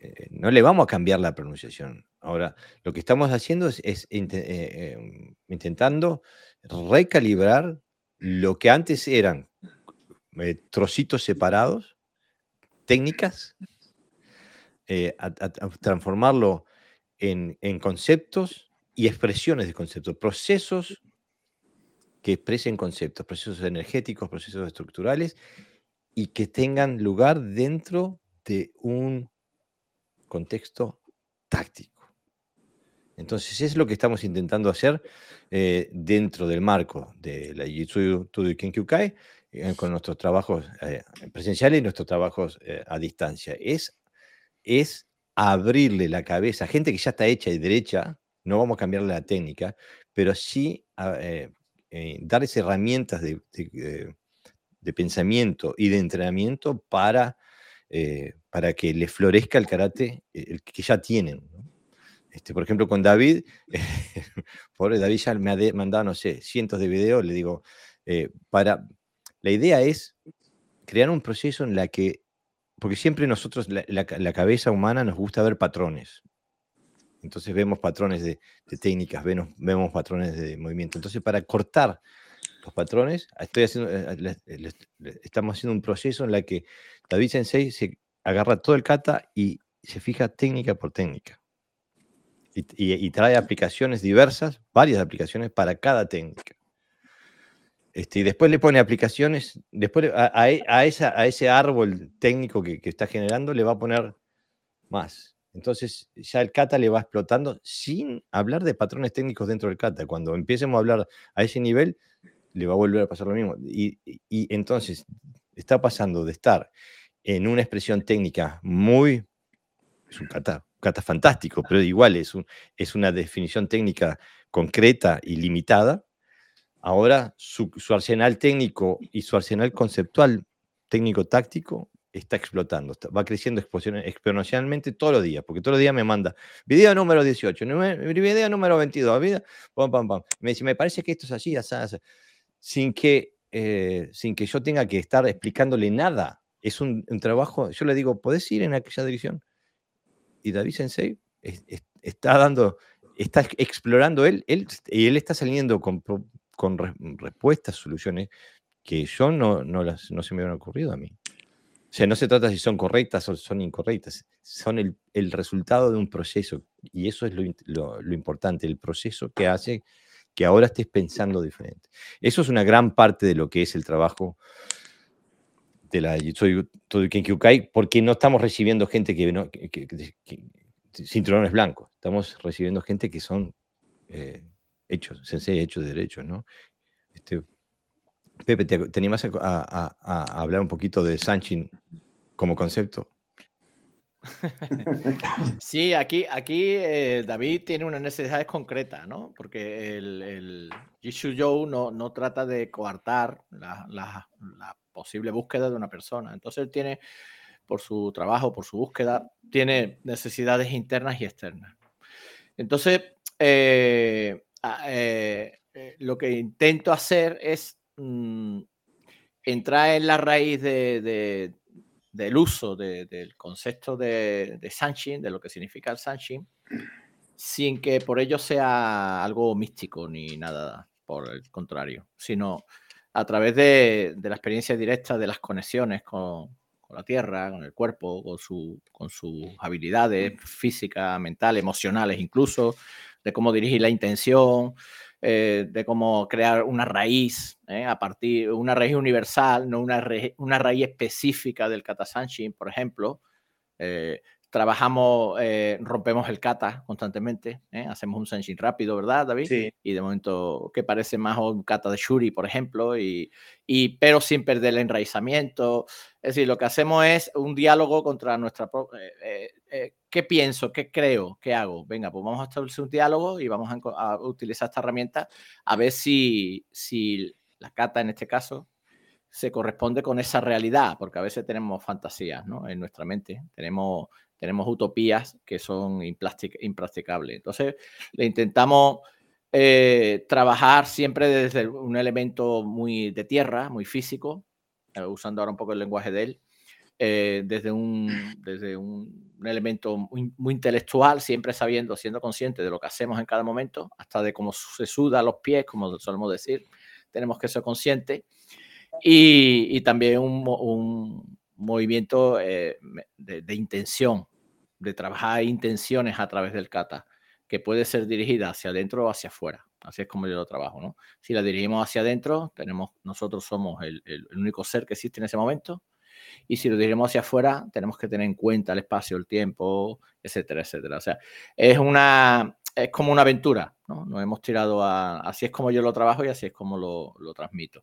A: Eh, no le vamos a cambiar la pronunciación. Ahora, lo que estamos haciendo es, eh, intentando recalibrar lo que antes eran trocitos separados, técnicas, transformarlo en, conceptos y expresiones de conceptos, procesos que expresen conceptos, procesos energéticos, procesos estructurales y que tengan lugar dentro de un contexto táctico. Entonces, es lo que estamos intentando hacer eh, dentro del marco de la Jitsu Tudo Kenkyukai, eh, con nuestros trabajos eh, presenciales y nuestros trabajos a distancia. Es, es abrirle la cabeza a gente que ya está hecha y derecha, no vamos a cambiarle la técnica, pero sí eh, eh, darles herramientas de, pensamiento y de entrenamiento para, eh, para que les florezca el karate el que ya tienen. Este, por ejemplo, con David, pobre David ya me ha mandado, no sé, cientos de videos, le digo, para, la idea es crear un proceso en la que porque siempre nosotros, la, cabeza humana nos gusta ver patrones. Entonces vemos patrones de, técnicas, vemos, vemos, patrones de movimiento. Entonces para cortar los patrones, estoy haciendo, eh, estamos haciendo un proceso en la que David Sensei se agarra todo el kata y se fija técnica por técnica. y trae aplicaciones diversas, varias aplicaciones para cada técnica. Este, y después le pone aplicaciones, después a ese árbol técnico que, está generando le va a poner más. Entonces ya el kata le va explotando sin hablar de patrones técnicos dentro del kata. Cuando empecemos a hablar a ese nivel, le va a volver a pasar lo mismo. Y, entonces está pasando de estar en una expresión técnica muy, es un kata, kata fantástico, pero igual es, un, es una definición técnica concreta y limitada, Ahora su, arsenal técnico y su arsenal conceptual técnico-táctico está explotando, va creciendo exponencialmente todos los días, porque todos los días me manda video número 18, video número 22, Me dice, me parece que esto es así, sin que, eh, sin que yo tenga que estar explicándole nada. Es un, trabajo, yo le digo, ¿podés ir en aquella dirección? Y David Sensei está dando, está explorando él, él, y él está saliendo con con respuestas, soluciones que yo no, no, las, no se me hubieran ocurrido a mí. O sea, no se trata si son correctas o son incorrectas, son el, resultado de un proceso y eso es lo, importante, el proceso que hace que ahora estés pensando diferente. Eso es una gran parte de lo que es el trabajo de la Kenkyukai, porque no estamos recibiendo gente que, no, que, que, cinturones blancos, estamos recibiendo gente que son eh, hechos, sensei hechos de derechos, ¿no? Este, Pepe, ¿te, animas a, hablar un poquito de Sanchin como concepto?
C: Sí, aquí, aquí eh, David tiene unas necesidades concretas, ¿no? Porque el, el Jishu Joe no, no, trata de coartar la, posible búsqueda de una persona. Entonces él tiene, por su trabajo, por su búsqueda, tiene necesidades internas y externas. Entonces, eh, eh, lo que intento hacer es mm, entrar en la raíz del uso del concepto de, de Sanshin, de lo que significa el Sanshin, sin que por ello sea algo místico ni nada por el contrario, sino a través de, la experiencia directa de las conexiones con, la tierra, con el cuerpo, con, su, con sus habilidades físicas, mentales, emocionales incluso, de cómo dirigir la intención, eh, de cómo crear una raíz, eh, a partir, una raíz universal, no una, una raíz específica del Katasanshin, por ejemplo. Eh, trabajamos, eh, rompemos el kata constantemente, ¿eh? hacemos un sensing rápido, ¿verdad, David? Sí. Y de momento que parece más un kata de Shuri, por ejemplo, y, y, pero sin perder el enraizamiento. Es decir, lo que hacemos es un diálogo contra nuestra... Eh, ¿Qué pienso? ¿Qué creo? ¿Qué hago? Venga, pues vamos a establecer un diálogo y vamos a, utilizar esta herramienta a ver si, si la kata en este caso se corresponde con esa realidad, porque a veces tenemos fantasías ¿no? en nuestra mente, tenemos tenemos utopías que son impracticables. Entonces, le intentamos eh, trabajar siempre desde un elemento muy de tierra, muy físico, eh, usando ahora un poco el lenguaje de él, eh, desde, un, desde un, elemento muy, muy, intelectual, siempre sabiendo, siendo consciente de lo que hacemos en cada momento, hasta de cómo se suda los pies, como solemos decir, tenemos que ser conscientes. Y, y también un, un movimiento de, de, intención, de trabajar intenciones a través del kata, que puede ser dirigida hacia adentro o hacia afuera. Así es como yo lo trabajo, ¿no? Si la dirigimos hacia adentro, tenemos, nosotros somos el, único ser que existe en ese momento. Y si lo dirigimos hacia afuera, tenemos que tener en cuenta el espacio, el tiempo, etcétera, etcétera. O sea, es una, es como una aventura, ¿no? Nos hemos tirado a, así es como yo lo trabajo y así es como lo, lo transmito.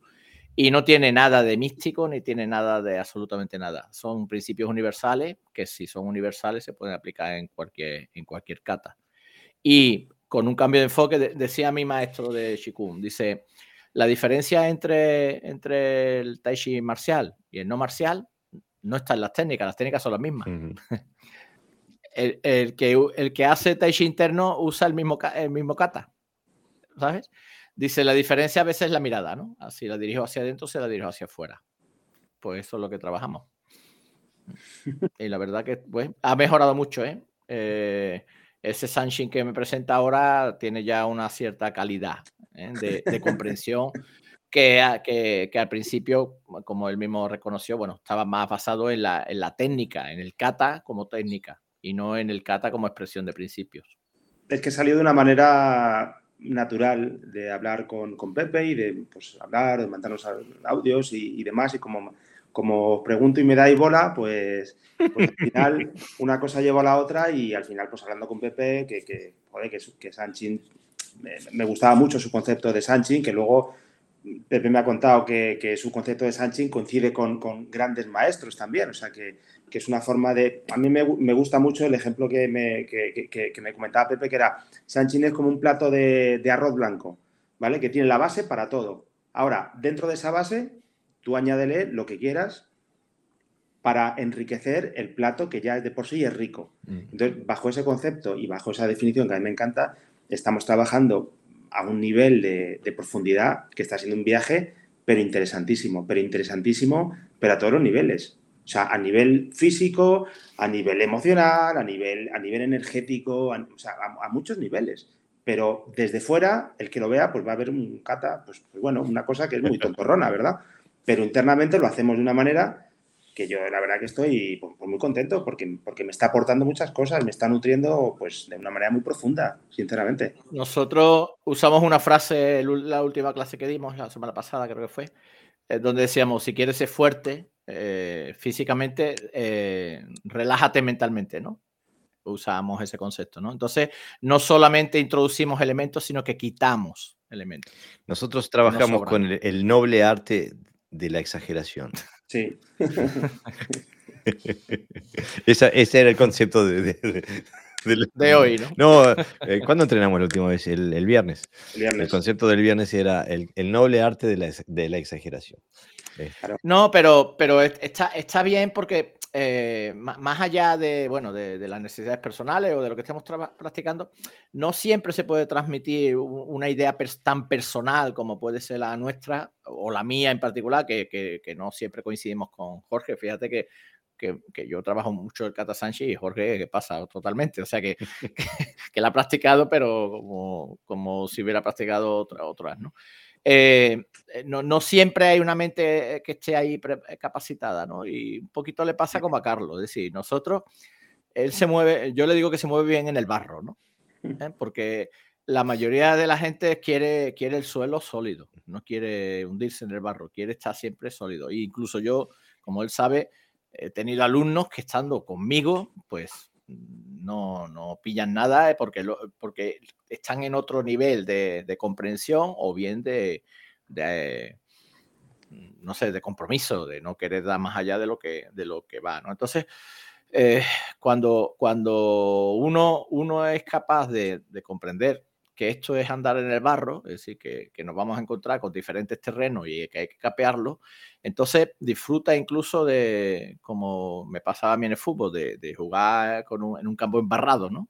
C: Y no tiene nada de místico ni tiene nada de absolutamente nada. Son principios universales que si son universales se pueden aplicar en cualquier, en cualquier kata. Y con un cambio de enfoque, decía mi maestro de Shikun, dice, la diferencia entre, entre el Tai Chi marcial y el no marcial no está en las técnicas, las técnicas son las mismas. el, el, que, el que hace Tai Chi interno usa el mismo, el mismo kata, ¿sabes? Dice, la diferencia a veces es la mirada, ¿no? Así la dirijo hacia adentro, se la dirijo hacia afuera. Pues eso es lo que trabajamos. Y la verdad que pues, ha mejorado mucho, ¿eh? eh ese Sanshin que me presenta ahora tiene ya una cierta calidad ¿eh? de, comprensión que, que, que, al principio, como él mismo reconoció, bueno, estaba más basado en la, en la técnica, en el kata como técnica y no en el kata como expresión de principios.
D: Es que salió de una manera natural de hablar con, con, Pepe y de pues, hablar, de mandarnos audios y, demás. Y como, como pregunto y me dais bola, pues, pues, al final una cosa lleva a la otra y al final, pues hablando con Pepe, que, que, joder, que, que Sanchin, me, me, gustaba mucho su concepto de Sanchin, que luego Pepe me ha contado que, su concepto de Sanchin coincide con, grandes maestros también, o sea que, es una forma de... A mí me, gusta mucho el ejemplo que me, me, comentaba Pepe, que era Sanchin es como un plato de, arroz blanco, ¿vale? Que tiene la base para todo. Ahora, dentro de esa base, tú añádele lo que quieras para enriquecer el plato que ya de por sí es rico. Mm. Entonces, bajo ese concepto y bajo esa definición que a mí me encanta, estamos trabajando a un nivel de, profundidad que está siendo un viaje, pero interesantísimo, pero interesantísimo, pero a todos los niveles. O sea, a nivel físico, a nivel emocional, a nivel, a nivel energético, a, o sea, a, muchos niveles. Pero desde fuera, el que lo vea, pues va a ver un cata, pues, pues bueno, una cosa que es muy tontorrona, ¿verdad? Pero internamente lo hacemos de una manera que yo la verdad que estoy pues, pues, muy contento porque, porque me está aportando muchas cosas, me está nutriendo pues de una manera muy profunda, sinceramente.
C: Nosotros usamos una frase la última clase que dimos, la semana pasada creo que fue, eh, donde decíamos, si quieres ser fuerte eh, físicamente, eh, relájate mentalmente, ¿no? Usamos ese concepto, ¿no? Entonces, no solamente introducimos elementos, sino que quitamos elementos.
A: Nosotros trabajamos con el noble arte de la exageración.
D: Sí.
A: ese era el concepto de,
C: de, hoy, ¿no?
A: No, eh, ¿cuándo entrenamos la última vez? El, viernes. el, concepto del viernes era el, noble arte de la, exageración.
C: No, pero, pero está, está bien porque eh, más allá de, bueno, de, las necesidades personales o de lo que estemos practicando, no siempre se puede transmitir una idea tan personal como puede ser la nuestra o la mía en particular, que, no siempre coincidimos con Jorge. Fíjate que, que, yo trabajo mucho el Kata Sanchi y Jorge que pasa totalmente. O sea que, que, la ha practicado, pero como, como si hubiera practicado otra, otras, ¿no? Eh, eh, no, siempre hay una mente eh, que esté ahí capacitada, ¿no? Y un poquito le pasa como a Carlos, es decir, nosotros, él se mueve, yo le digo que se mueve bien en el barro, ¿no? Porque la mayoría de la gente quiere, quiere el suelo sólido, no quiere hundirse en el barro, quiere estar siempre sólido. E incluso yo, como él sabe, he tenido alumnos que estando conmigo, pues no, no pillan nada porque, porque están en otro nivel de, comprensión o bien de, no sé, de compromiso, de no querer dar más allá de lo que, de lo que va, ¿no? Entonces, eh, cuando, cuando uno, uno es capaz de, comprender que esto es andar en el barro, es decir, que, nos vamos a encontrar con diferentes terrenos y que hay que capearlo, entonces disfruta incluso de, como me pasaba a mí en el fútbol, de, jugar en un campo embarrado, ¿no?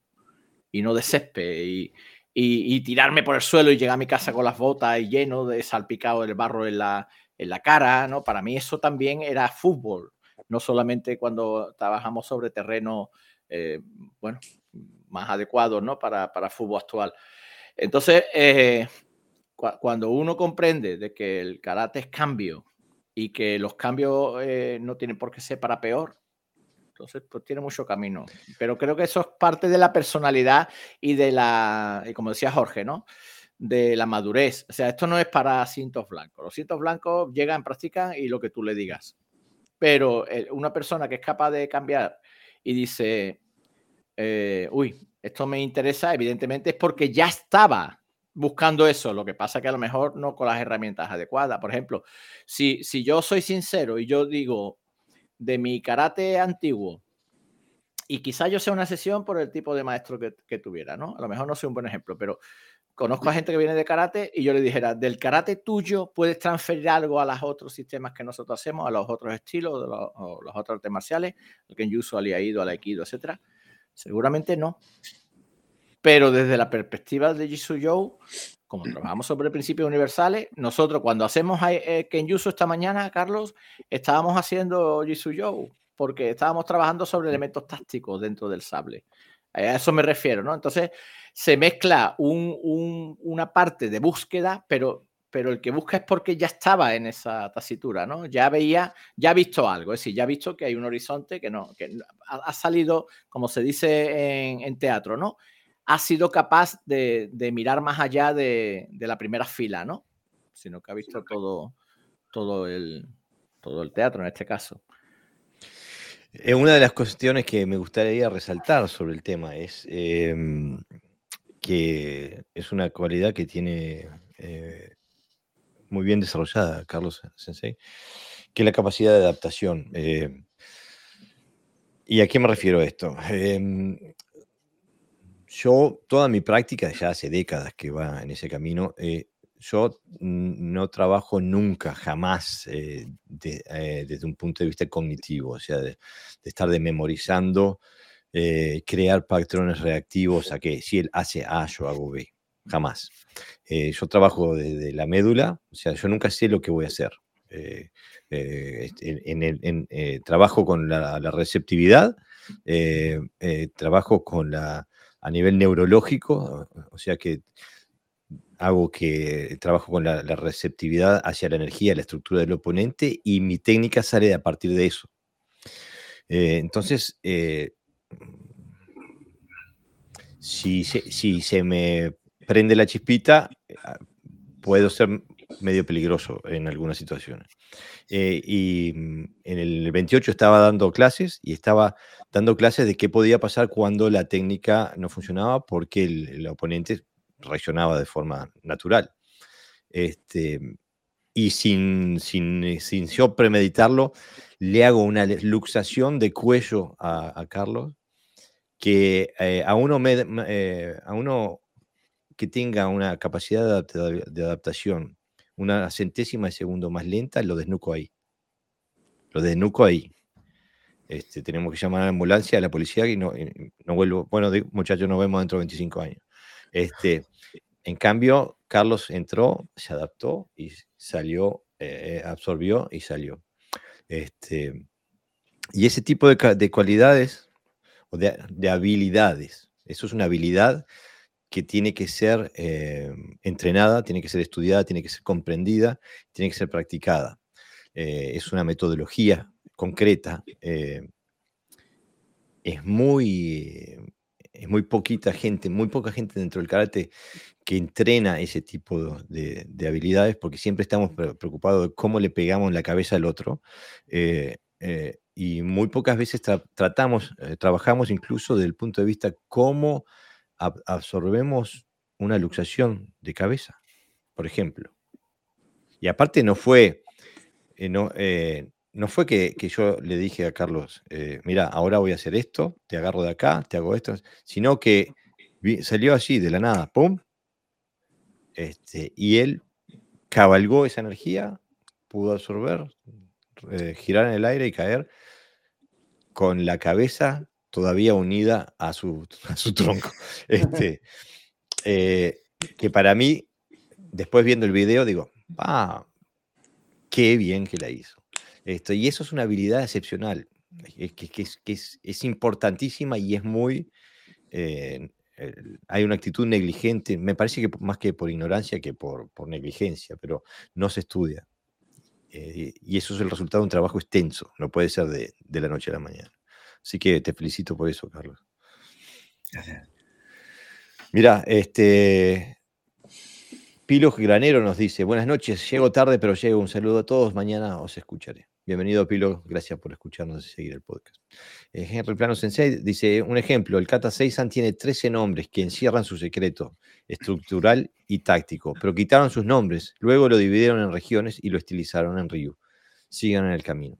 C: Y no de césped y, y, tirarme por el suelo y llegar a mi casa con las botas y lleno de salpicado del barro en la, en la cara, ¿no? Para mí eso también era fútbol, no solamente cuando trabajamos sobre terreno, eh, bueno, más adecuado, ¿no? Para, para fútbol actual. Entonces, eh, cuando uno comprende de que el karate es cambio y que los cambios eh, no tienen por qué ser para peor, entonces pues tiene mucho camino. Pero creo que eso es parte de la personalidad y de la, y como decía Jorge, ¿no? de la madurez. O sea, esto no es para cintos blancos. Los cintos blancos llegan, practican y lo que tú le digas. Pero eh, una persona que es capaz de cambiar y dice, eh, uy, esto me interesa, evidentemente es porque ya estaba buscando eso. Lo que pasa que a lo mejor no con las herramientas adecuadas. Por ejemplo, si, si yo soy sincero y yo digo de mi karate antiguo, y quizá yo sea una sesión por el tipo de maestro que, que tuviera, ¿no? A lo mejor no soy un buen ejemplo, pero conozco a gente que viene de karate y yo le dijera, del karate tuyo puedes transferir algo a los otros sistemas que nosotros hacemos, a los otros estilos, de los, los otros artes marciales, el Kenjutsu, al Iaido, al Aikido, etcétera. Seguramente no. Pero desde la perspectiva de Jitsu Yo, como trabajamos sobre principios universales, nosotros cuando hacemos eh, Kenjutsu esta mañana, Carlos, estábamos haciendo Jitsu Yo, porque estábamos trabajando sobre elementos tácticos dentro del sable. A eso me refiero, ¿no? Entonces, se mezcla una parte de búsqueda, pero, pero el que busca es porque ya estaba en esa tasitura, ¿no? Ya veía, ya ha visto algo, es decir, ya ha visto que hay un horizonte que no, que ha, salido, como se dice en, teatro, ¿no? Ha sido capaz de, mirar más allá de, la primera fila, ¿no? Sino que ha visto todo, todo, el, todo el teatro en este caso.
A: Eh, una de las cuestiones que me gustaría resaltar sobre el tema es em, que es una cualidad que tiene eh, muy bien desarrollada Carlos Sensei, que es la capacidad de adaptación. Eh, ¿Y a qué me refiero esto? Em, yo, toda mi práctica, ya hace décadas que va en ese camino, eh, yo no trabajo nunca, jamás, desde un punto de vista cognitivo, o sea, de, de estar de memorizando eh, crear patrones reactivos a que si él hace A, yo hago B. Jamás. Eh, yo trabajo desde la médula, o sea, yo nunca sé lo que voy a hacer. Eh, en, trabajo con la, receptividad, trabajo con la, a nivel neurológico, o sea que hago que trabajo con la, la, receptividad hacia la energía, la estructura del oponente y mi técnica sale a partir de eso. entonces, si se, me prende la chispita, ah, puedo ser medio peligroso en algunas situaciones. Eh, y mm, en el 28 estaba dando clases y estaba dando clases de qué podía pasar cuando la técnica no funcionaba porque el, oponente reaccionaba de forma natural. Este, y sin, sin, sin yo premeditarlo, le hago una luxación de cuello a Carlos que eh, a, uno eh, a uno que tenga una capacidad de, adaptación una centésima de segundo más lenta, lo desnuco ahí. Lo desnuco ahí. Este, tenemos que llamar a la ambulancia, a la policía y no, no vuelvo. Bueno, muchachos, nos vemos dentro de 25 años. Este, en cambio, Carlos entró, se adaptó y salió, eh, absorbió y salió. Este, y ese tipo de, de cualidades o de, habilidades. Eso es una habilidad que tiene que ser eh, entrenada, tiene que ser estudiada, tiene que ser comprendida, tiene que ser practicada. Eh, es una metodología concreta. Eh, es muy, es muy poquita gente, muy poca gente dentro del karate que entrena ese tipo de, habilidades porque siempre estamos preocupados de cómo le pegamos la cabeza al otro eh, y muy pocas veces tratamos, eh, trabajamos incluso desde el punto de vista cómo absorbemos una luxación de cabeza, por ejemplo. Y aparte no fue, eh, no, no fue que, yo le dije a Carlos, mira, ahora voy a hacer esto, te agarro de acá, te hago esto, sino que salió así, de la nada, ¡pum! Este, y él cabalgó esa energía, pudo absorber, eh, girar en el aire y caer con la cabeza todavía unida a su, su tronco. Este, eh, que para mí, después viendo el video, digo, ah, qué bien que la hizo. Esto, y eso es una habilidad excepcional, que, que, es, es, importantísima y es muy... Eh, hay una actitud negligente, me parece que más que por ignorancia que por, por negligencia, pero no se estudia. Eh, y eso es el resultado de un trabajo extenso, no puede ser de, la noche a la mañana. Así que te felicito por eso, Carlos. Gracias. Mira, este, Pilo Granero nos dice, buenas noches, llego tarde, pero llego. Un saludo a todos, mañana os escucharé. Bienvenido, Pilo, gracias por escucharnos y seguir el podcast. Eh, Henry Plano Sensei dice, un ejemplo, el Kata Seisan tiene 13 nombres que encierran su secreto estructural y táctico, pero quitaron sus nombres, luego lo dividieron en regiones y lo estilizaron en Ryu. Sigan en el camino.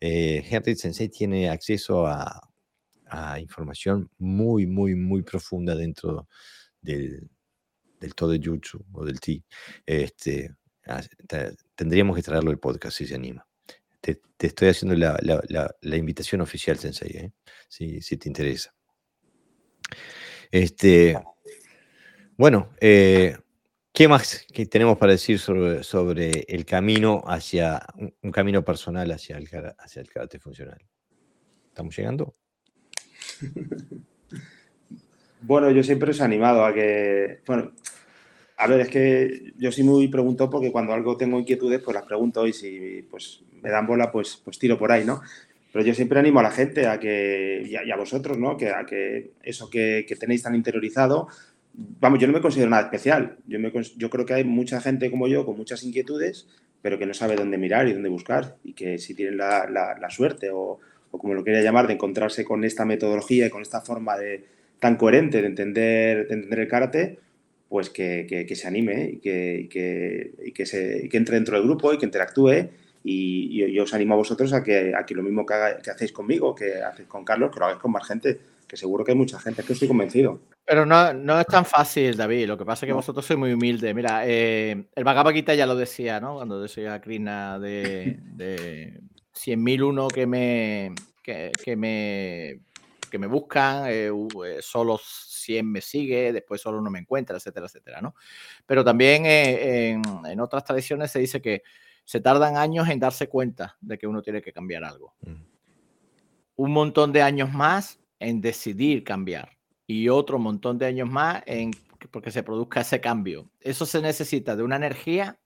A: Eh, Henry Sensei tiene acceso a, información muy, muy, muy profunda dentro del, del Todo Jutsu o del Ti. Este, tendríamos que traerlo el podcast si se anima. Te, estoy haciendo la, invitación oficial, Sensei, ¿eh? si, si, te interesa. Este, bueno, eh, ¿qué más que tenemos para decir sobre, el camino hacia un, camino personal hacia el, hacia el karate funcional? ¿Estamos llegando?
D: Bueno, yo siempre os he animado a que, bueno, a ver, es que yo soy muy preguntón porque cuando algo tengo inquietudes, pues las pregunto y si pues, me dan bola, pues, pues tiro por ahí, ¿no? Pero yo siempre animo a la gente a que, y a, vosotros, ¿no? Que, a que eso que, tenéis tan interiorizado, vamos, yo no me considero nada especial. Yo, me, yo creo que hay mucha gente como yo con muchas inquietudes, pero que no sabe dónde mirar y dónde buscar. Y que si tienen la, la, suerte o, o, como lo quería llamar, de encontrarse con esta metodología y con esta forma de, tan coherente de entender, de entender el karate, pues que, que, se anime y que, y que, se, entre dentro del grupo y que interactúe. Y, yo os animo a vosotros a que, a lo mismo que, que hacéis conmigo, que hacéis con Carlos, que lo hagáis con más gente, que seguro que hay mucha gente, es que estoy convencido.
C: Pero no, no es tan fácil, David. Lo que pasa es que vosotros sois muy humildes. Mira, eh, el Bhagavad ya lo decía, ¿no? Cuando decía Krishna de, de 100.001 que me, que, me, que me buscan, eh, eh, solo 100 me sigue, después solo uno me encuentra, etcétera, etcétera, ¿no? Pero también en, en, otras tradiciones se dice que se tardan años en darse cuenta de que uno tiene que cambiar algo. Mm. Un montón de años más en decidir cambiar y otro montón de años más en porque se produzca ese cambio. Eso se necesita de una energía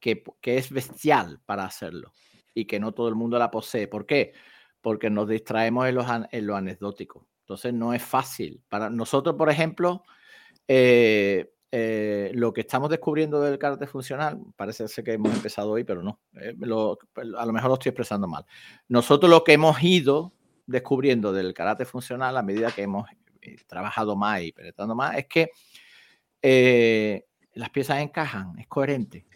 C: que, que, es bestial para hacerlo y que no todo el mundo la posee. ¿Por qué? Porque nos distraemos en, los, en lo anecdótico. Entonces no es fácil. Para nosotros, por ejemplo, eh, eh, lo que estamos descubriendo del carácter funcional, parece ser que hemos empezado hoy, pero no. Eh, a lo mejor lo estoy expresando mal. Nosotros lo que hemos ido descubriendo del karate funcional a medida que hemos eh, trabajado más y penetrando más es que eh, las piezas encajan, es coherente.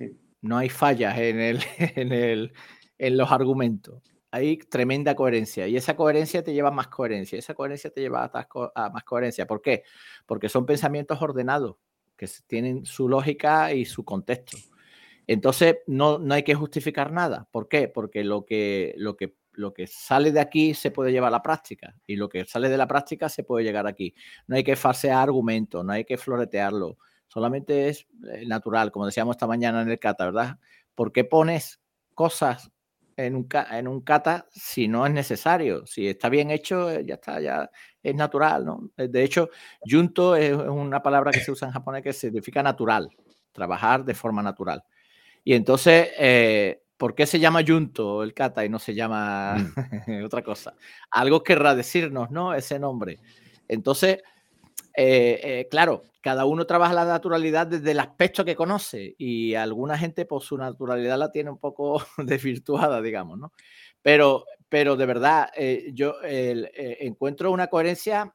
C: No hay fallas en, el, en, el, en los argumentos. Hay tremenda coherencia y esa coherencia te lleva a más coherencia. Esa coherencia te lleva a, más coherencia. ¿Por qué? Porque son pensamientos ordenados que tienen su lógica y su contexto. Entonces, no, no hay que justificar nada. ¿Por qué? Porque lo que, lo que lo que sale de aquí se puede llevar a la práctica y lo que sale de la práctica se puede llegar aquí. No hay que farsear argumentos, no hay que floretearlo, solamente es eh, natural, como decíamos esta mañana en el kata, ¿verdad? ¿Por qué pones cosas en un, kata si no es necesario? Si está bien hecho, eh, ya está, ya es natural, ¿no? De hecho, junto es una palabra que se usa en japonés que significa natural, trabajar de forma natural. Y entonces, eh, ¿Por qué se llama Junto el kata y no se llama mm. otra cosa? Algo querrá decirnos, ¿no? Ese nombre. Entonces, eh, eh, claro, cada uno trabaja la naturalidad desde el aspecto que conoce y alguna gente, por pues, su naturalidad la tiene un poco desvirtuada, digamos, ¿no? Pero, pero de verdad, eh, yo encuentro una coherencia,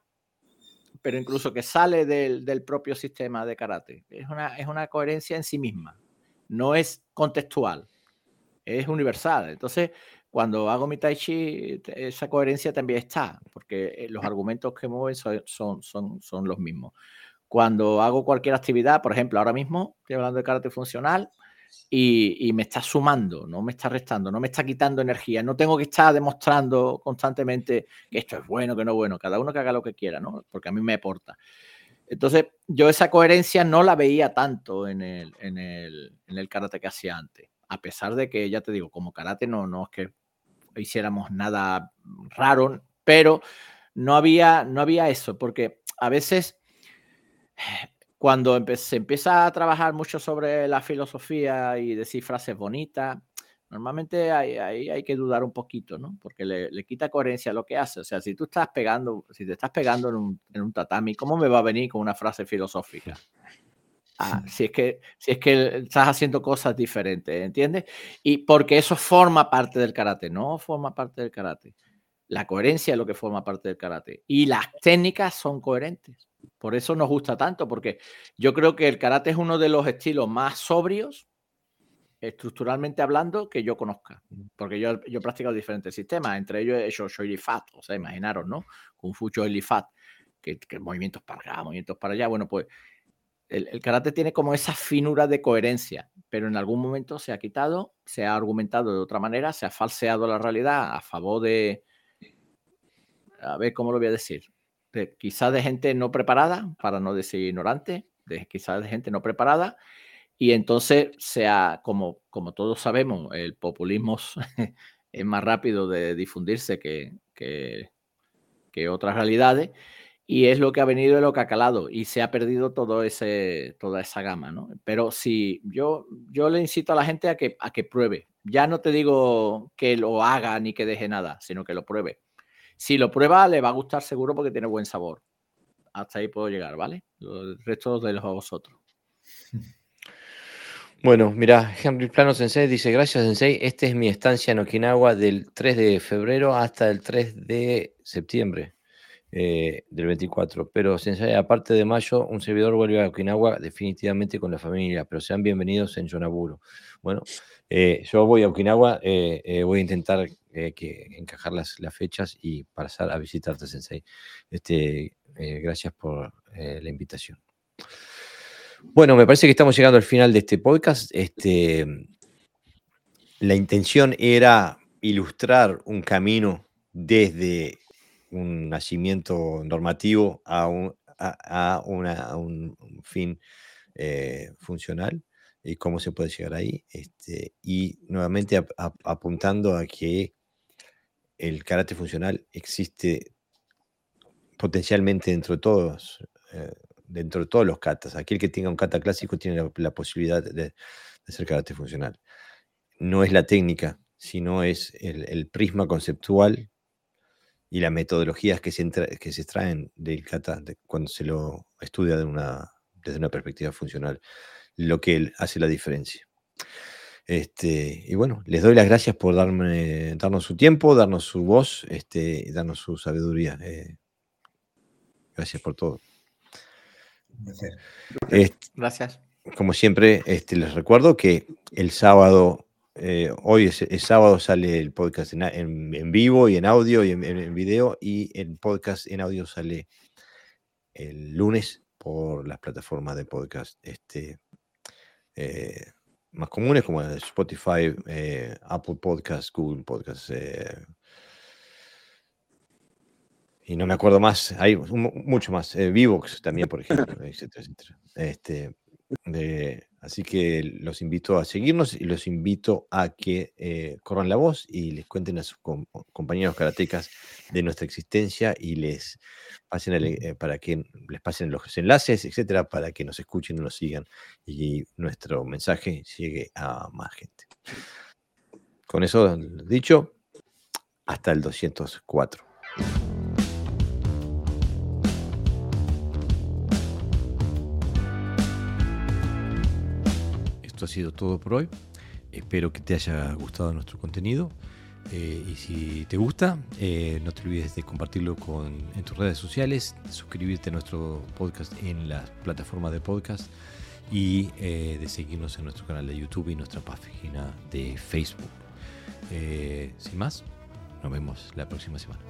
C: pero incluso que sale del, del, propio sistema de karate. Es una, es una coherencia en sí misma, no es contextual, es universal. Entonces, cuando hago mi tai chi, esa coherencia también está, porque eh, los argumentos que mueven son, son, son, los mismos. Cuando hago cualquier actividad, por ejemplo, ahora mismo estoy hablando de karate funcional y, me está sumando, no me está restando, no me está quitando energía. No tengo que estar demostrando constantemente que esto es bueno, que no es bueno. Cada uno que haga lo que quiera, ¿no? Porque a mí me aporta. Entonces, yo esa coherencia no la veía tanto en el, en el, en el karate que hacía antes. A pesar de que, ya te digo, como karate no, no es que hiciéramos nada raro, pero no había, no había eso, porque a veces cuando se empieza a trabajar mucho sobre la filosofía y decir frases bonitas, normalmente ahí hay, que dudar un poquito, ¿no? Porque le, quita coherencia a lo que hace. O sea, si tú estás pegando, si te estás pegando en un, en un tatami, ¿cómo me va a venir con una frase filosófica? Ah, si, es que, si es que estás haciendo cosas diferentes, ¿entiendes? Y porque eso forma parte del karate, no forma parte del karate. La coherencia es lo que forma parte del karate. Y las técnicas son coherentes. Por eso nos gusta tanto, porque yo creo que el karate es uno de los estilos más sobrios, estructuralmente hablando, que yo conozca. Porque yo, yo he practicado diferentes sistemas, entre ellos he hecho Shoei Fat, o sea, imaginaros, ¿no? Kung Fu Shoei Fat, que, que movimientos para acá, movimientos para allá. Bueno, pues el, karate tiene como esa finura de coherencia, pero en algún momento se ha quitado, se ha argumentado de otra manera, se ha falseado la realidad a favor de, a ver cómo lo voy a decir, quizás de gente no preparada, para no decir ignorante, de, quizás de gente no preparada, y entonces sea, como, como todos sabemos, el populismo es más rápido de difundirse que, que, que otras realidades, y es lo que ha venido y lo que ha calado y se ha perdido todo ese, toda esa gama, ¿no? Pero si yo, yo le incito a la gente a que, a que pruebe. Ya no te digo que lo haga ni que deje nada, sino que lo pruebe. Si lo prueba, le va a gustar seguro porque tiene buen sabor. Hasta ahí puedo llegar, ¿vale? El resto de los a vosotros.
A: Bueno, mira, Henry Plano Sensei dice, gracias Sensei, esta es mi estancia en Okinawa del 3 de febrero hasta el 3 de septiembre. Eh, del 24. Pero aparte de mayo, un servidor vuelve a Okinawa definitivamente con la familia, pero sean bienvenidos en Yonaburo. Bueno, eh, yo voy a Okinawa, eh, voy a intentar que encajar las, las, fechas y pasar a visitarte, Sensei. Este, gracias por la invitación. Bueno, me parece que estamos llegando al final de este podcast. Este, la intención era ilustrar un camino desde un nacimiento normativo a un, a, un fin eh, funcional y cómo se puede llegar ahí. Este, y nuevamente apuntando a que el carácter funcional existe potencialmente dentro de todos, eh, dentro de todos los katas. Aquel que tenga un kata clásico tiene la, posibilidad de, de, hacer karate funcional. No es la técnica, sino es el prisma conceptual y las metodologías que se, que se extraen del kata cuando se lo estudia de una, desde una perspectiva funcional, lo que hace la diferencia. Este, y bueno, les doy las gracias por darme, darnos su tiempo, darnos su voz, este, darnos su sabiduría. Eh, gracias por todo.
C: Gracias.
A: como siempre, este, les recuerdo que el sábado eh, hoy es, sábado, sale el podcast en, vivo y en audio y en, video, y el podcast en audio sale el lunes por las plataformas de podcast este, eh, más comunes como Spotify, eh, Apple Podcasts, Google Podcasts. y no me acuerdo más, hay mucho más, Vivox también, por ejemplo, etcétera, etcétera. Este, de, Así que los invito a seguirnos y los invito a que eh, corran la voz y les cuenten a sus compañeros karatecas de nuestra existencia y les pasen eh, para que les pasen los enlaces, etcétera, para que nos escuchen y nos sigan y nuestro mensaje llegue a más gente. Con eso dicho, hasta el 204. Sido todo por hoy. Espero que te haya gustado nuestro contenido. Eh, y si te gusta, eh, no te olvides de compartirlo con, en tus redes sociales, suscribirte a nuestro podcast en las plataformas de podcast y eh, de seguirnos en nuestro canal de YouTube y nuestra página de Facebook. sin más, nos vemos la próxima semana.